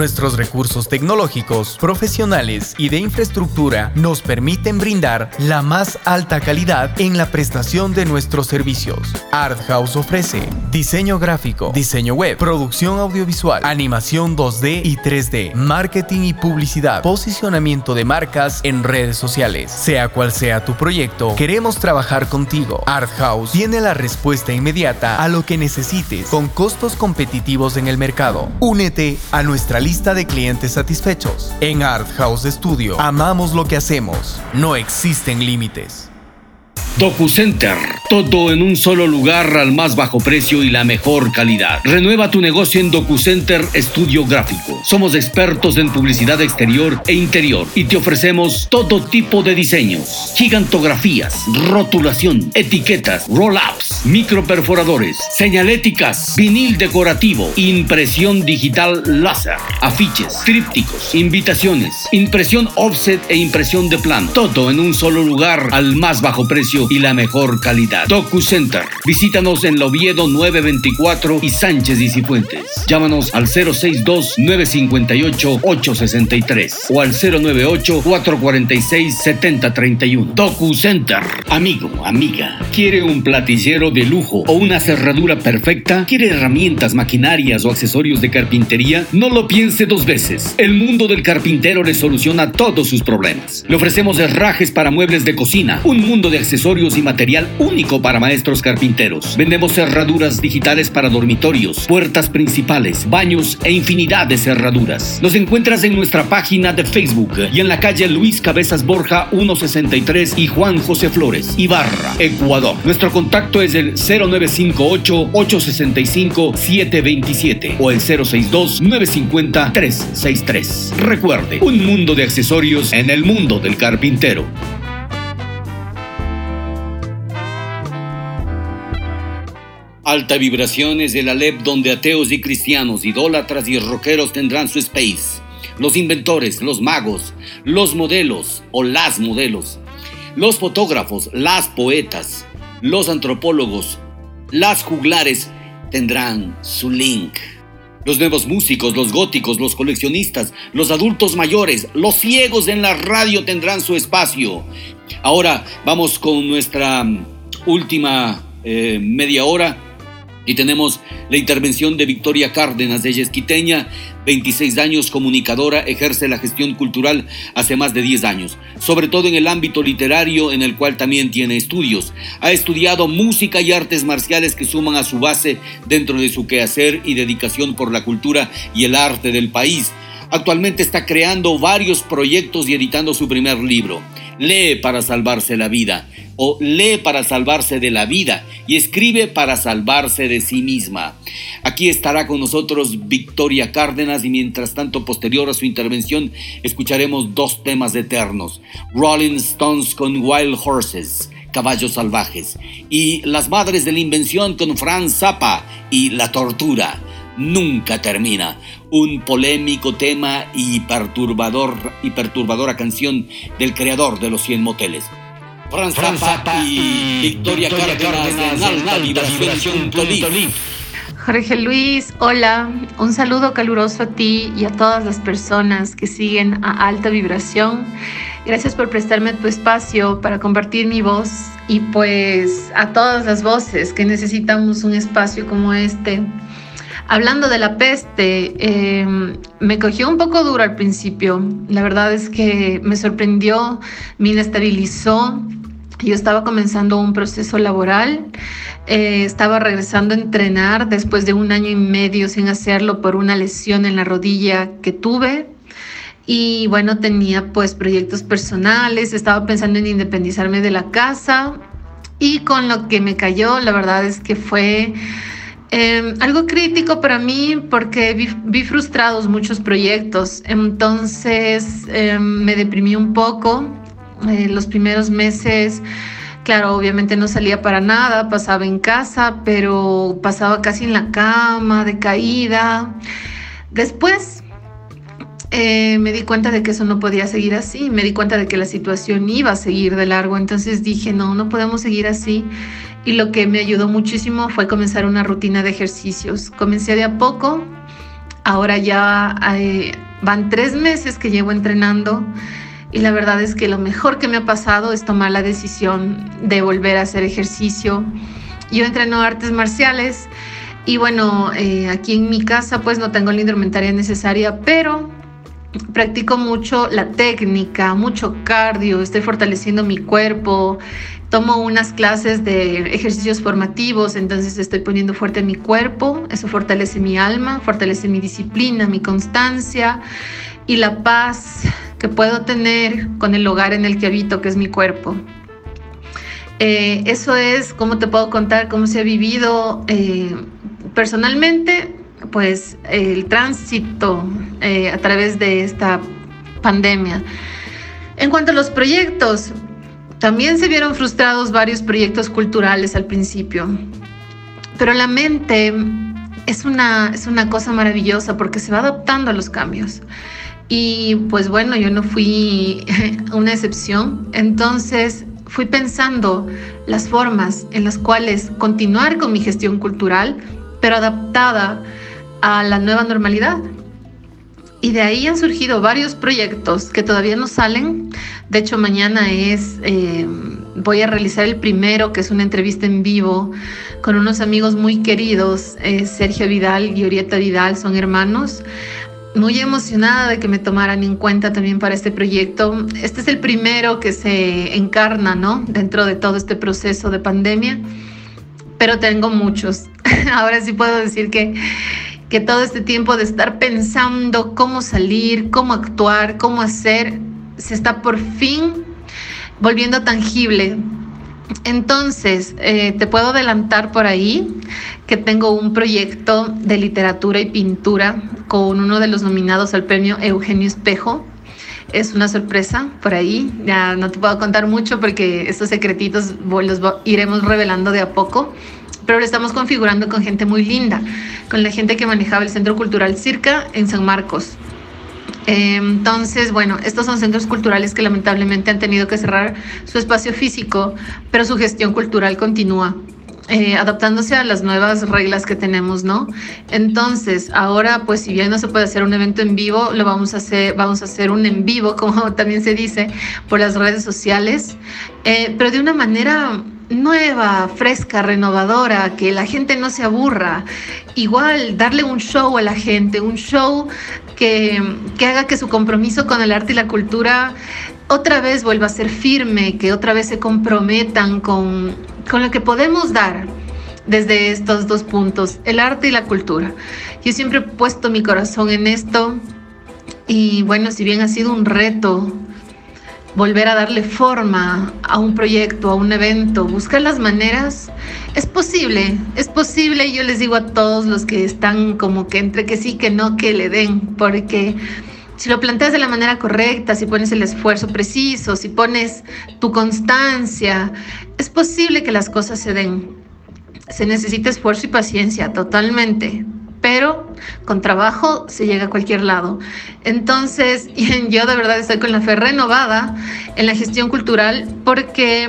Nuestros recursos tecnológicos, profesionales y de infraestructura nos permiten brindar la más alta calidad en la prestación de nuestros servicios. Art House ofrece diseño gráfico, diseño web, producción audiovisual, animación 2D y 3D, marketing y publicidad, posicionamiento de marcas en redes sociales. Sea cual sea tu proyecto, queremos trabajar contigo. Art House tiene la respuesta inmediata a lo que necesites con costos competitivos en el mercado. Únete a nuestra lista de clientes satisfechos. En Art House Studio amamos lo que hacemos. No existen límites. DocuCenter, todo en un solo lugar al más bajo precio y la mejor calidad. Renueva tu negocio en DocuCenter Estudio Gráfico. Somos expertos en publicidad exterior e interior y te ofrecemos todo tipo de diseños, gigantografías, rotulación, etiquetas, roll-ups, microperforadores, señaléticas, vinil decorativo, impresión digital láser, afiches, trípticos, invitaciones, impresión offset e impresión de plano. Todo en un solo lugar al más bajo precio y la mejor calidad. DocuCenter. Visítanos en Loviedo 924 y Sánchez y. Llámanos al 062-958-863 o al 098-446-7031. DocuCenter. Amigo, amiga, ¿quiere un platillero de lujo o una cerradura perfecta? ¿Quiere herramientas, maquinarias o accesorios de carpintería? No lo piense dos veces. El mundo del carpintero le soluciona todos sus problemas. Le ofrecemos herrajes para muebles de cocina, un mundo de accesorios y material único para maestros carpinteros. Vendemos cerraduras digitales para dormitorios, puertas principales, baños e infinidad de cerraduras. Nos encuentras en nuestra página de Facebook y en la calle Luis Cabezas Borja 163 y Juan José Flores, Ibarra, Ecuador. Nuestro contacto es el 0958-865-727 o el 062-950-363. Recuerde, un mundo de accesorios en el mundo del carpintero. Alta Vibración es el Alep donde ateos y cristianos, idólatras y rockeros tendrán su space. Los inventores, los magos, los modelos o las modelos, los fotógrafos, las poetas, los antropólogos, las juglares tendrán su link. Los nuevos músicos, los góticos, los coleccionistas, los adultos mayores, los ciegos en la radio tendrán su espacio. Ahora vamos con nuestra última eh, media hora y tenemos la intervención de Victoria Cárdenas de Yesquiteña, 26 años, comunicadora, ejerce la gestión cultural hace más de 10 años, sobre todo en el ámbito literario en el cual también tiene estudios. Ha estudiado música y artes marciales que suman a su base dentro de su quehacer y dedicación por la cultura y el arte del país. Actualmente está creando varios proyectos y editando su primer libro. Lee para salvarse la vida o lee para salvarse de la vida y escribe para salvarse de sí misma. Aquí estará con nosotros Victoria Cárdenas y mientras tanto posterior a su intervención escucharemos dos temas eternos. Rolling Stones con Wild Horses. Caballos Salvajes y Las Madres de la Invención con Franz Zappa y La Tortura. Nunca termina. Un polémico tema y perturbador y perturbadora canción del creador de los 100 moteles. Franz Zappa y Victoria Cárdenas en alta vibración Tolí. Jorge Luis, hola. Un saludo caluroso a ti y a todas las personas que siguen a alta vibración. Gracias por prestarme tu espacio para compartir mi voz y pues a todas las voces que necesitamos un espacio como este. Hablando de la peste, eh, me cogió un poco duro al principio. La verdad es que me sorprendió, me inestabilizó. Yo estaba comenzando un proceso laboral, eh, estaba regresando a entrenar después de un año y medio sin hacerlo por una lesión en la rodilla que tuve. Y bueno, tenía pues proyectos personales, estaba pensando en independizarme de la casa y con lo que me cayó, la verdad es que fue eh, algo crítico para mí porque vi, vi frustrados muchos proyectos, entonces eh, me deprimí un poco. Eh, los primeros meses, claro, obviamente no salía para nada, pasaba en casa, pero pasaba casi en la cama, decaída. Después eh, me di cuenta de que eso no podía seguir así, me di cuenta de que la situación iba a seguir de largo, entonces dije, no, no podemos seguir así. Y lo que me ayudó muchísimo fue comenzar una rutina de ejercicios. Comencé de a poco, ahora ya eh, van tres meses que llevo entrenando y la verdad es que lo mejor que me ha pasado es tomar la decisión de volver a hacer ejercicio. Yo entreno artes marciales y bueno, eh, aquí en mi casa pues no tengo la indumentaria necesaria, pero practico mucho la técnica, mucho cardio, estoy fortaleciendo mi cuerpo, tomo unas clases de ejercicios formativos, entonces estoy poniendo fuerte mi cuerpo, eso fortalece mi alma, fortalece mi disciplina, mi constancia y la paz que puedo tener con el hogar en el que habito, que es mi cuerpo. Eh, eso es cómo te puedo contar cómo se ha vivido eh, personalmente, pues el tránsito eh, a través de esta pandemia. En cuanto a los proyectos, también se vieron frustrados varios proyectos culturales al principio, pero la mente es una, es una cosa maravillosa porque se va adaptando a los cambios. Y pues bueno, yo no fui [laughs] una excepción. Entonces fui pensando las formas en las cuales continuar con mi gestión cultural, pero adaptada a la nueva normalidad. Y de ahí han surgido varios proyectos que todavía no salen. De hecho, mañana es, eh, voy a realizar el primero, que es una entrevista en vivo con unos amigos muy queridos. Eh, Sergio Vidal y Orieta Vidal son hermanos muy emocionada de que me tomaran en cuenta también para este proyecto. Este es el primero que se encarna, ¿no? Dentro de todo este proceso de pandemia, pero tengo muchos. [laughs] Ahora sí puedo decir que, que todo este tiempo de estar pensando cómo salir, cómo actuar, cómo hacer, se está por fin volviendo tangible. Entonces, eh, te puedo adelantar por ahí que tengo un proyecto de literatura y pintura con uno de los nominados al premio Eugenio Espejo. Es una sorpresa por ahí. Ya no te puedo contar mucho porque estos secretitos los iremos revelando de a poco. Pero lo estamos configurando con gente muy linda, con la gente que manejaba el Centro Cultural Circa en San Marcos. Entonces, bueno, estos son centros culturales que lamentablemente han tenido que cerrar su espacio físico, pero su gestión cultural continúa. Eh, adaptándose a las nuevas reglas que tenemos, ¿no? Entonces, ahora, pues si bien no se puede hacer un evento en vivo, lo vamos a hacer, vamos a hacer un en vivo, [laughs] como también se dice, por las redes sociales, eh, pero de una manera nueva, fresca, renovadora, que la gente no se aburra. Igual, darle un show a la gente, un show que, que haga que su compromiso con el arte y la cultura otra vez vuelva a ser firme, que otra vez se comprometan con, con lo que podemos dar desde estos dos puntos, el arte y la cultura. Yo siempre he puesto mi corazón en esto y bueno, si bien ha sido un reto volver a darle forma a un proyecto, a un evento, buscar las maneras, es posible, es posible yo les digo a todos los que están como que entre que sí, que no, que le den, porque si lo planteas de la manera correcta, si pones el esfuerzo preciso, si pones tu constancia, es posible que las cosas se den. Se necesita esfuerzo y paciencia, totalmente. Pero con trabajo se llega a cualquier lado. Entonces, [laughs] yo de verdad estoy con la fe renovada en la gestión cultural porque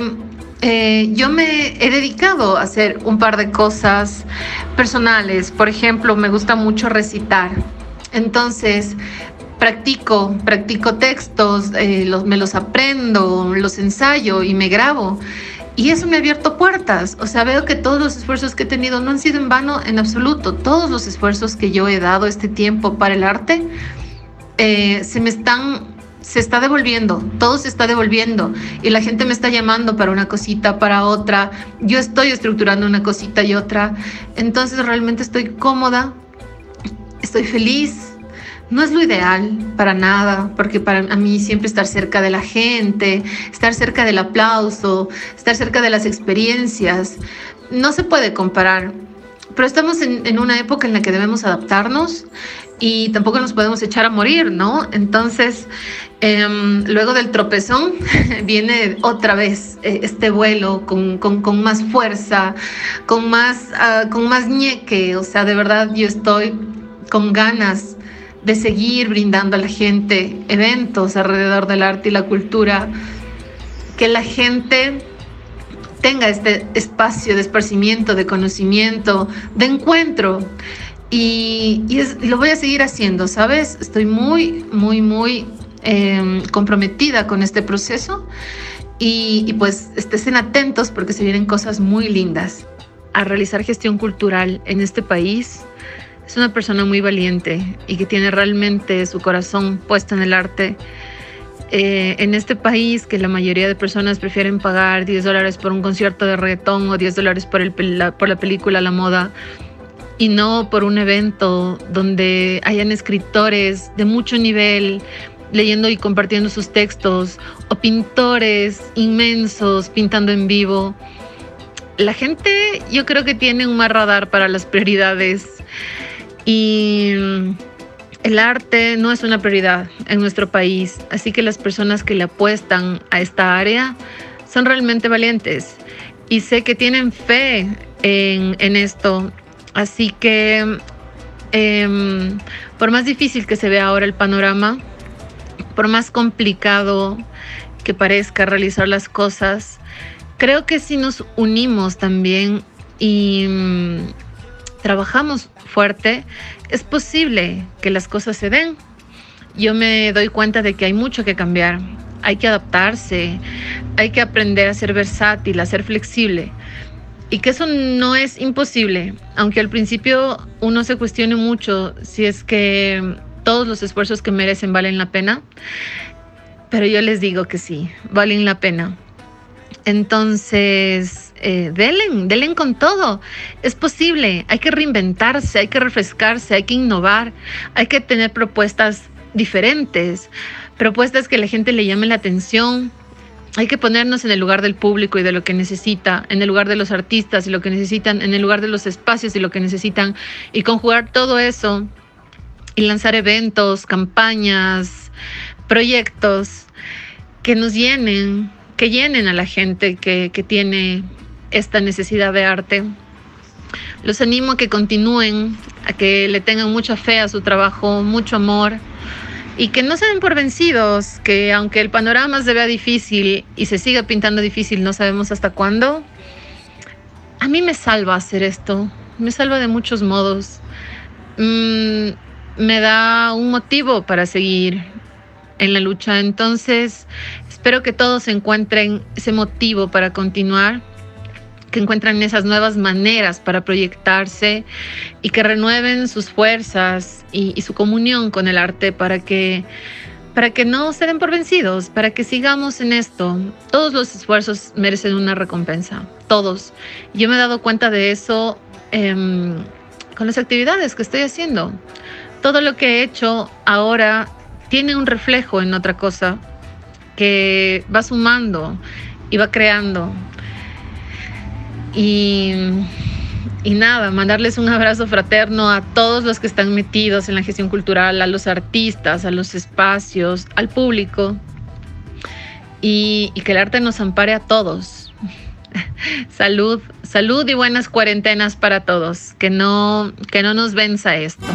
eh, yo me he dedicado a hacer un par de cosas personales. Por ejemplo, me gusta mucho recitar. Entonces, practico, practico textos, eh, me los aprendo, los ensayo y me grabo. Y eso me ha abierto puertas. O sea, veo que todos los esfuerzos que he tenido no han sido en vano en absoluto. Todos los esfuerzos que yo he dado este tiempo para el arte eh, se me están, se está devolviendo. Todo se está devolviendo. Y la gente me está llamando para una cosita, para otra. Yo estoy estructurando una cosita y otra. Entonces realmente estoy cómoda. Estoy feliz no es lo ideal para nada, porque para mí siempre estar cerca de la gente, estar cerca del aplauso, estar cerca de las experiencias, no se puede comparar. Pero estamos en, una época en la que debemos adaptarnos y tampoco nos podemos echar a morir, ¿no? Entonces, em, luego del tropezón [laughs] viene otra vez eh, este vuelo con, más fuerza, con más, uh, con más ñeque, o sea, de verdad yo estoy con ganas de seguir brindando a la gente eventos alrededor del arte y la cultura, que la gente tenga este espacio de esparcimiento, de conocimiento, de encuentro. Y, lo voy a seguir haciendo, ¿sabes? Estoy muy, muy, muy eh, comprometida con este proceso y, y pues estén atentos porque se vienen cosas muy lindas. A realizar gestión cultural en este país es una persona muy valiente y que tiene realmente su corazón puesto en el arte. Eh, en este país que la mayoría de personas prefieren pagar 10 dólares por un concierto de reggaetón o 10 dólares por, la, por la película La Moda y no por un evento donde hayan escritores de mucho nivel leyendo y compartiendo sus textos o pintores inmensos pintando en vivo. La gente yo creo que tiene un más radar para las prioridades y el arte no es una prioridad en nuestro país, así que las personas que le apuestan a esta área son realmente valientes y sé que tienen fe en, en esto. Así que eh, por más difícil que se vea ahora el panorama, por más complicado que parezca realizar las cosas, creo que si nos unimos también y trabajamos fuerte, es posible que las cosas se den. Yo me doy cuenta de que hay mucho que cambiar, hay que adaptarse, hay que aprender a ser versátil, a ser flexible. Y que eso no es imposible, aunque al principio uno se cuestione mucho si es que todos los esfuerzos que merecen valen la pena, pero yo les digo que sí, valen la pena. Entonces, eh, delen, delen con todo. Es posible, hay que reinventarse, hay que refrescarse, hay que innovar, hay que tener propuestas diferentes, propuestas que la gente le llame la atención. Hay que ponernos en el lugar del público y de lo que necesita, en el lugar de los artistas y lo que necesitan, en el lugar de los espacios y lo que necesitan, y conjugar todo eso y lanzar eventos, campañas, proyectos que nos llenen, que llenen a la gente que tiene esta necesidad de arte. Los animo a que continúen, a que le tengan mucha fe a su trabajo, mucho amor y que no se den por vencidos, que aunque el panorama se vea difícil y se siga pintando difícil, no sabemos hasta cuándo, a mí me salva hacer esto, me salva de muchos modos. Mm, me da un motivo para seguir en la lucha. Entonces, espero que todos encuentren ese motivo para continuar que encuentran esas nuevas maneras para proyectarse y que renueven sus fuerzas y, y, su comunión con el arte para que, para que no se den por vencidos, para que sigamos en esto. Todos los esfuerzos merecen una recompensa, todos. Yo me he dado cuenta de eso eh, con las actividades que estoy haciendo. Todo lo que he hecho ahora tiene un reflejo en otra cosa que va sumando y va creando y, nada, mandarles un abrazo fraterno a todos los que están metidos en la gestión cultural, a los artistas, a los espacios, al público. Y, y que el arte nos ampare a todos, [laughs] Salud, salud y buenas cuarentenas para todos. Que no, que no nos venza esto.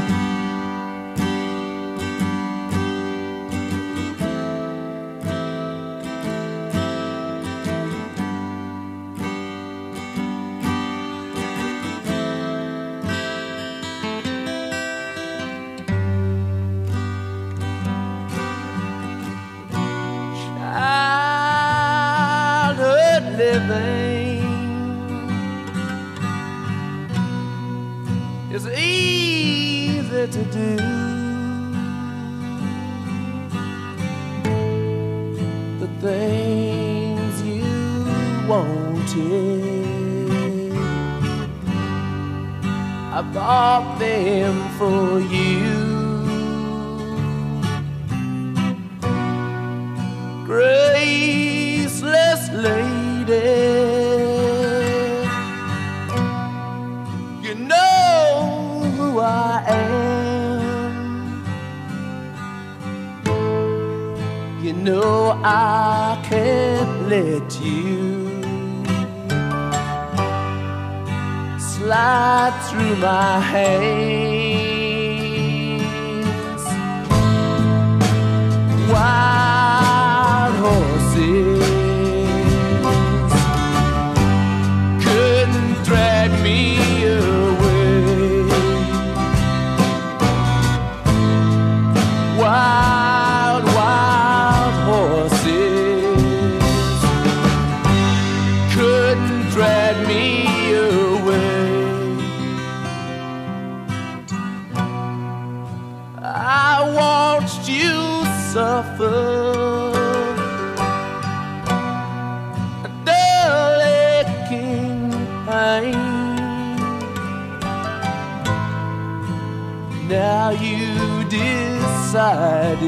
Now you decided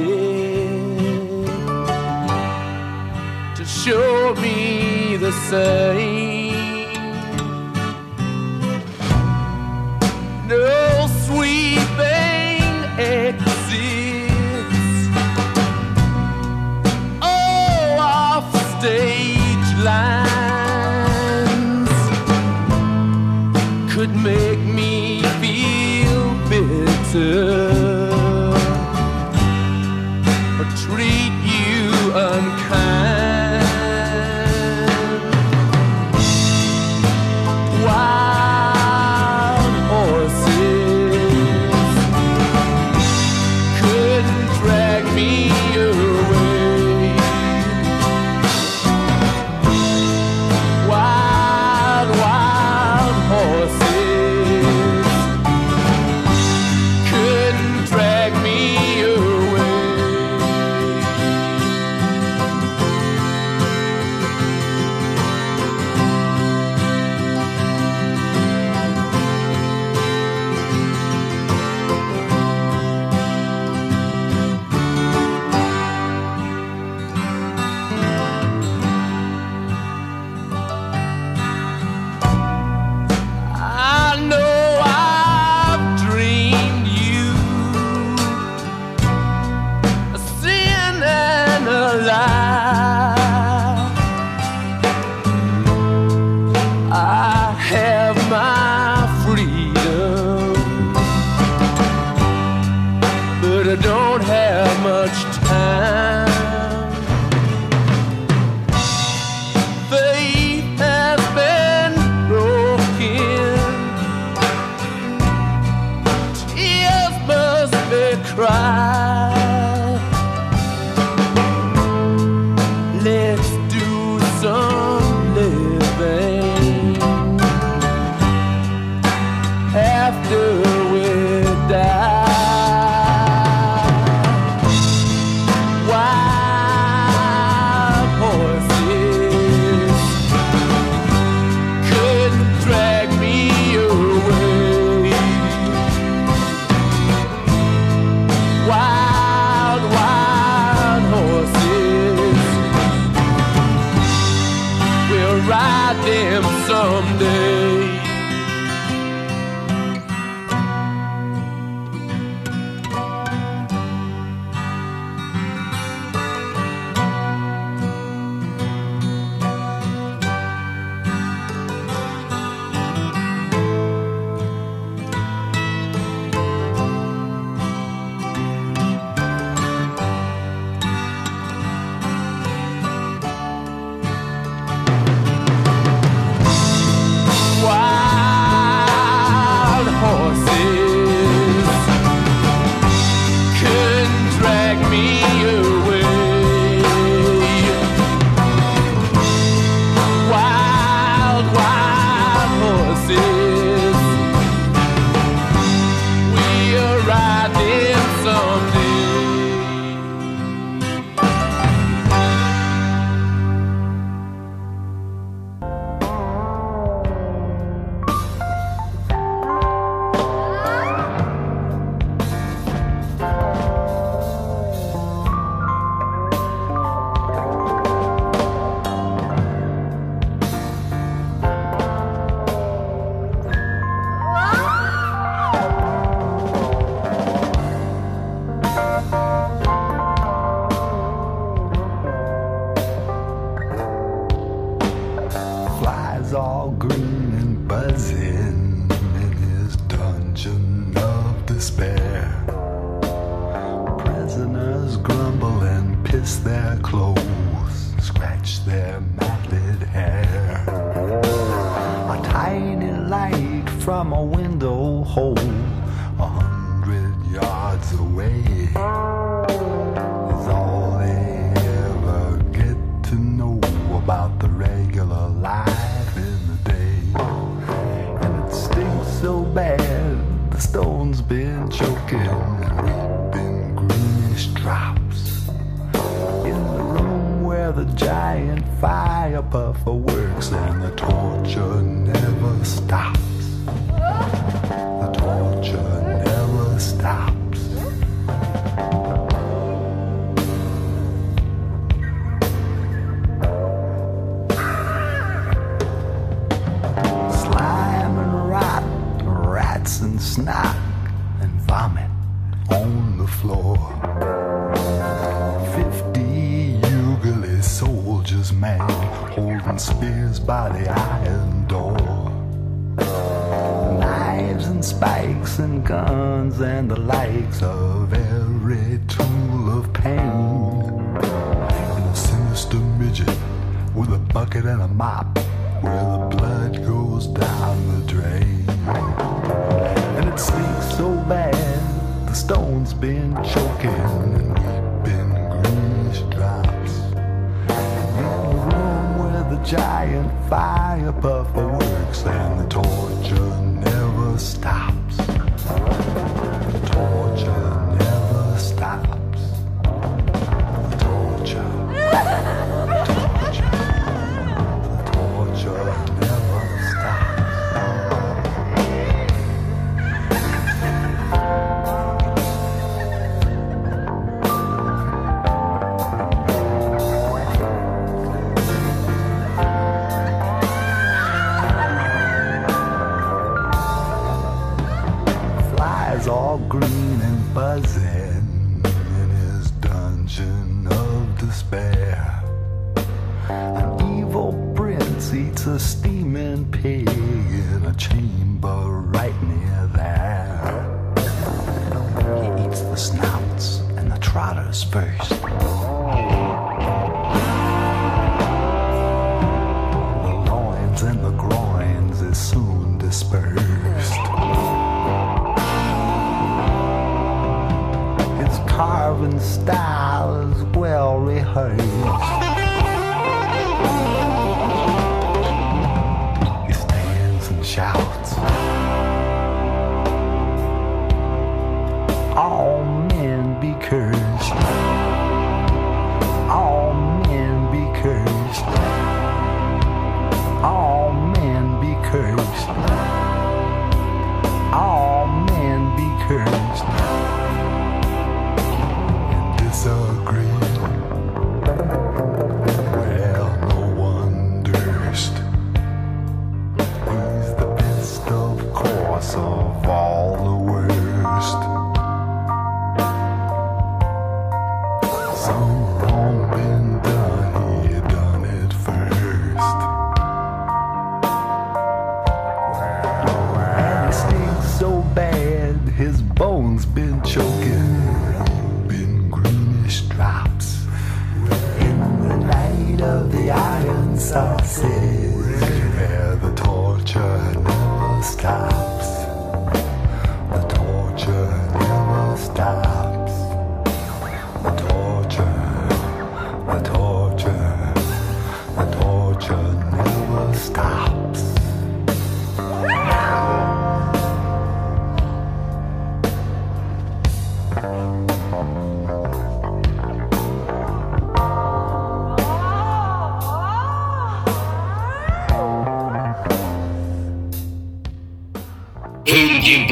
to show me the same. kalsın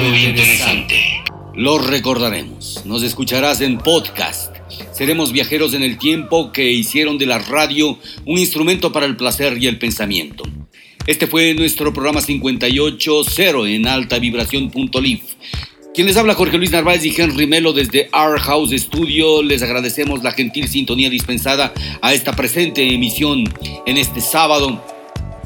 muy interesante. Lo recordaremos. Nos escucharás en podcast. Seremos viajeros en el tiempo que hicieron de la radio un instrumento para el placer y el pensamiento. Este fue nuestro programa 580 en altavibración.live. Quien les habla Jorge Luis Narváez y Henry Melo desde Our House Studio. Les agradecemos la gentil sintonía dispensada a esta presente emisión en este sábado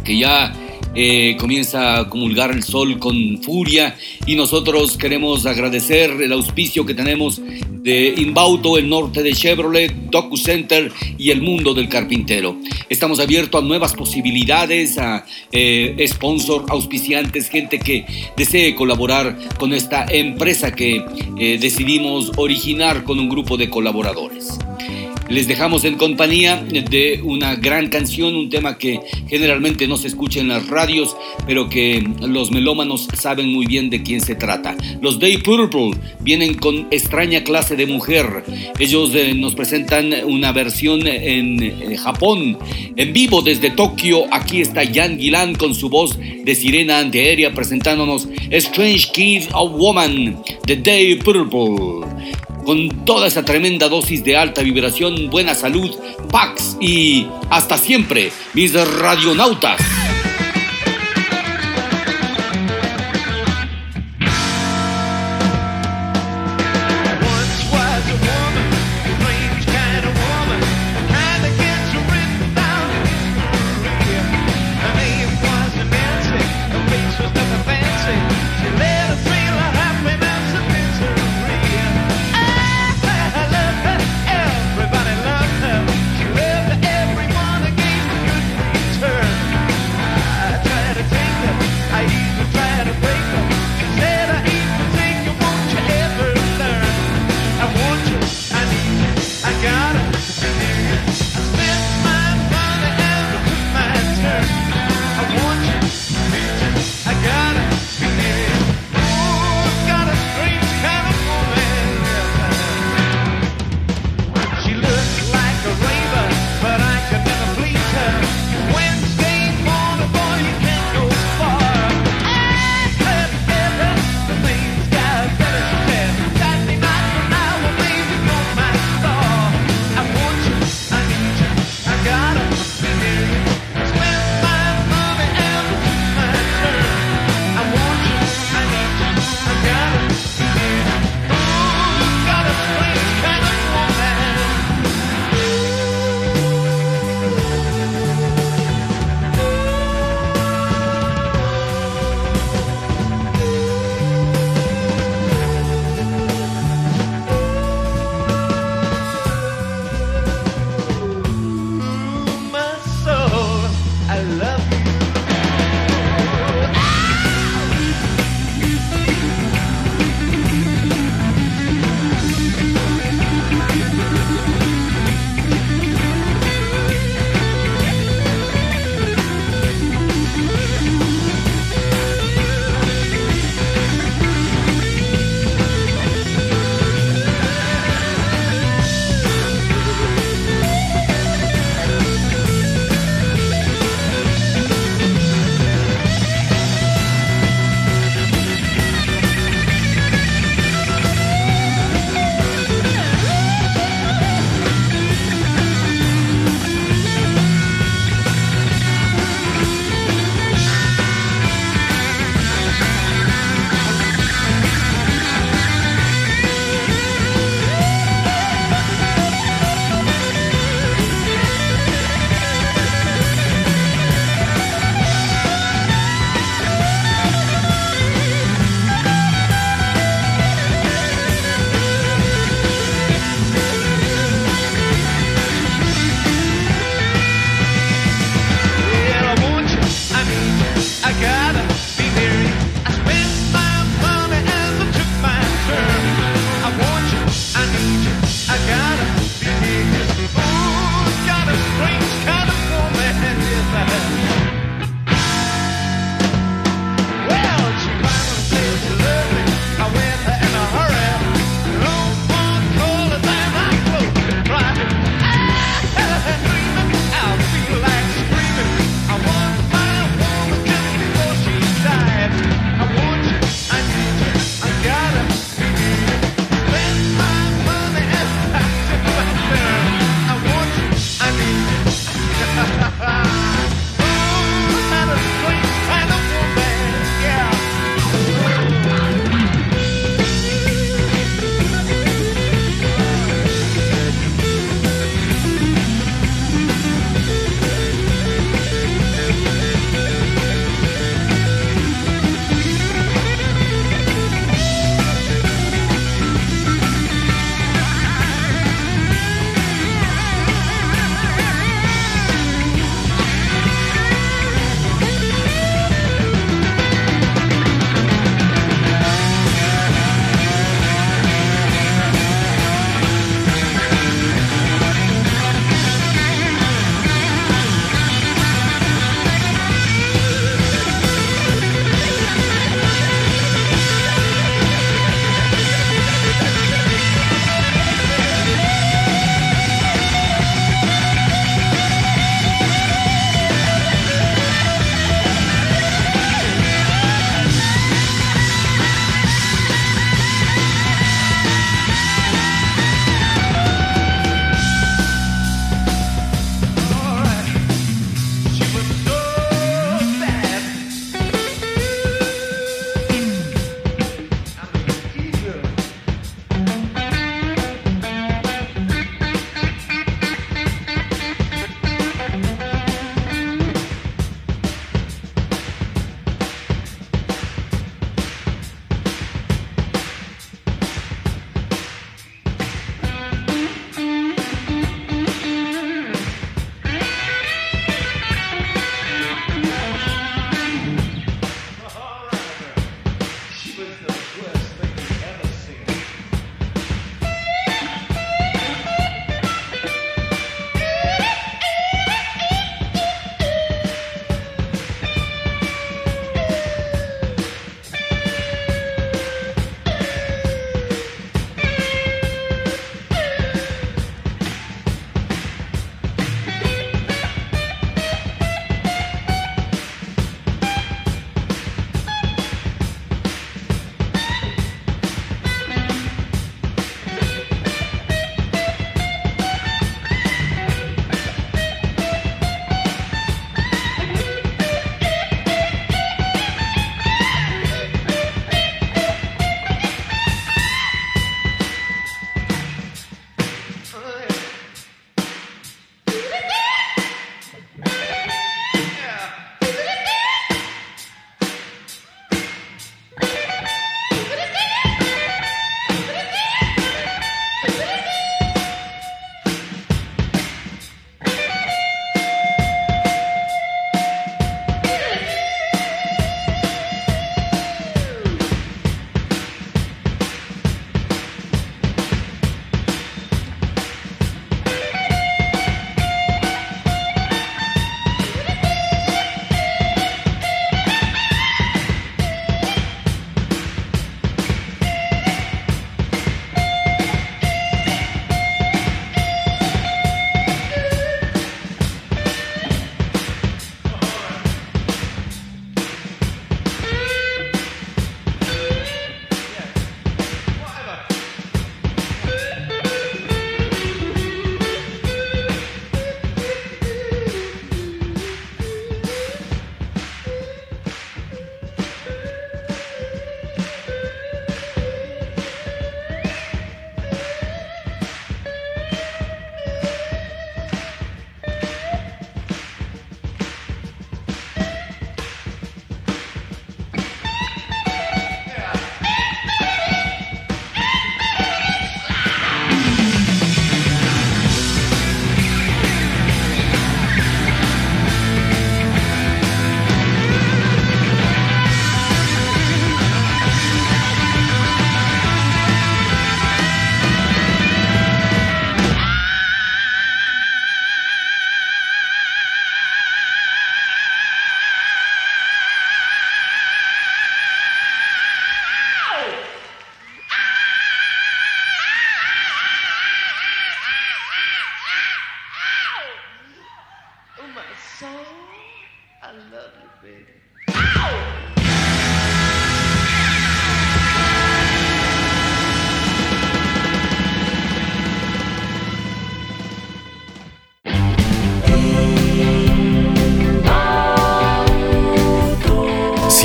que ya eh, comienza a comulgar el sol con furia y nosotros queremos agradecer el auspicio que tenemos de Inbauto, el norte de Chevrolet, Docu Center y el mundo del carpintero. Estamos abiertos a nuevas posibilidades, a eh, sponsor, auspiciantes, gente que desee colaborar con esta empresa que eh, decidimos originar con un grupo de colaboradores. Les dejamos en compañía de una gran canción, un tema que generalmente no se escucha en las radios, pero que los melómanos saben muy bien de quién se trata. Los Day Purple vienen con extraña clase de mujer. Ellos eh, nos presentan una versión en eh, Japón, en vivo desde Tokio. Aquí está Jan Gilan con su voz de sirena antiaérea presentándonos Strange Kid of Woman, The Day Purple con toda esa tremenda dosis de alta vibración, buena salud, Pax y hasta siempre, mis radionautas.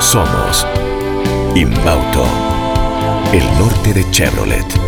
Somos Inbauto, el norte de Chevrolet.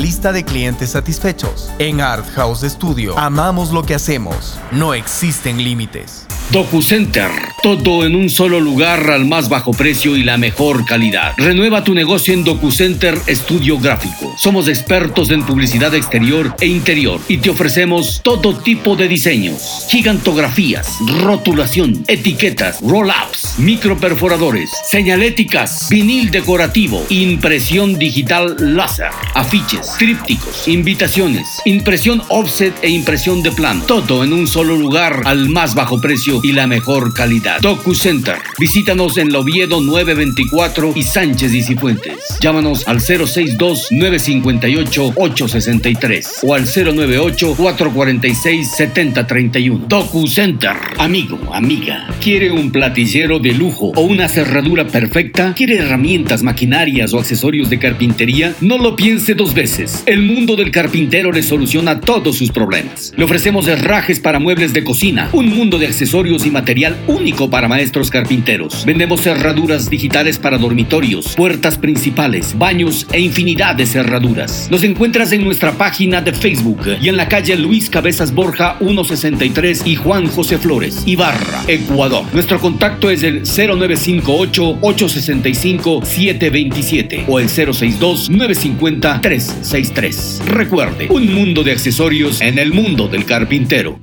lista de clientes satisfechos. En Art House Studio amamos lo que hacemos. No existen límites. DocuCenter. Todo en un solo lugar al más bajo precio y la mejor calidad. Renueva tu negocio en DocuCenter Estudio Gráfico. Somos expertos en publicidad exterior e interior y te ofrecemos todo tipo de diseños. Gigantografías, rotulación, etiquetas, roll-ups, microperforadores, señaléticas, vinil decorativo, impresión digital láser, afiches, trípticos, invitaciones, impresión offset e impresión de plan. Todo en un solo lugar al más bajo precio y la mejor calidad. DocuCenter. Visítanos en Loviedo 924 y Sánchez y Cifuentes. Llámanos al 062-958-863 o al 098-446-7031. DocuCenter. Amigo, amiga, ¿quiere un platillero de lujo o una cerradura perfecta? ¿Quiere herramientas, maquinarias o accesorios de carpintería? No lo piense dos veces. El mundo del carpintero le soluciona todos sus problemas. Le ofrecemos herrajes para muebles de cocina, un mundo de accesorios y material único para maestros carpinteros. Vendemos cerraduras digitales para dormitorios, puertas principales, baños e infinidad de cerraduras. Nos encuentras en nuestra página de Facebook y en la calle Luis Cabezas Borja 163 y Juan José Flores, Ibarra, Ecuador. Nuestro contacto es el 0958 865 727 o el 062 950 363. Recuerde, un mundo de accesorios en el mundo del carpintero.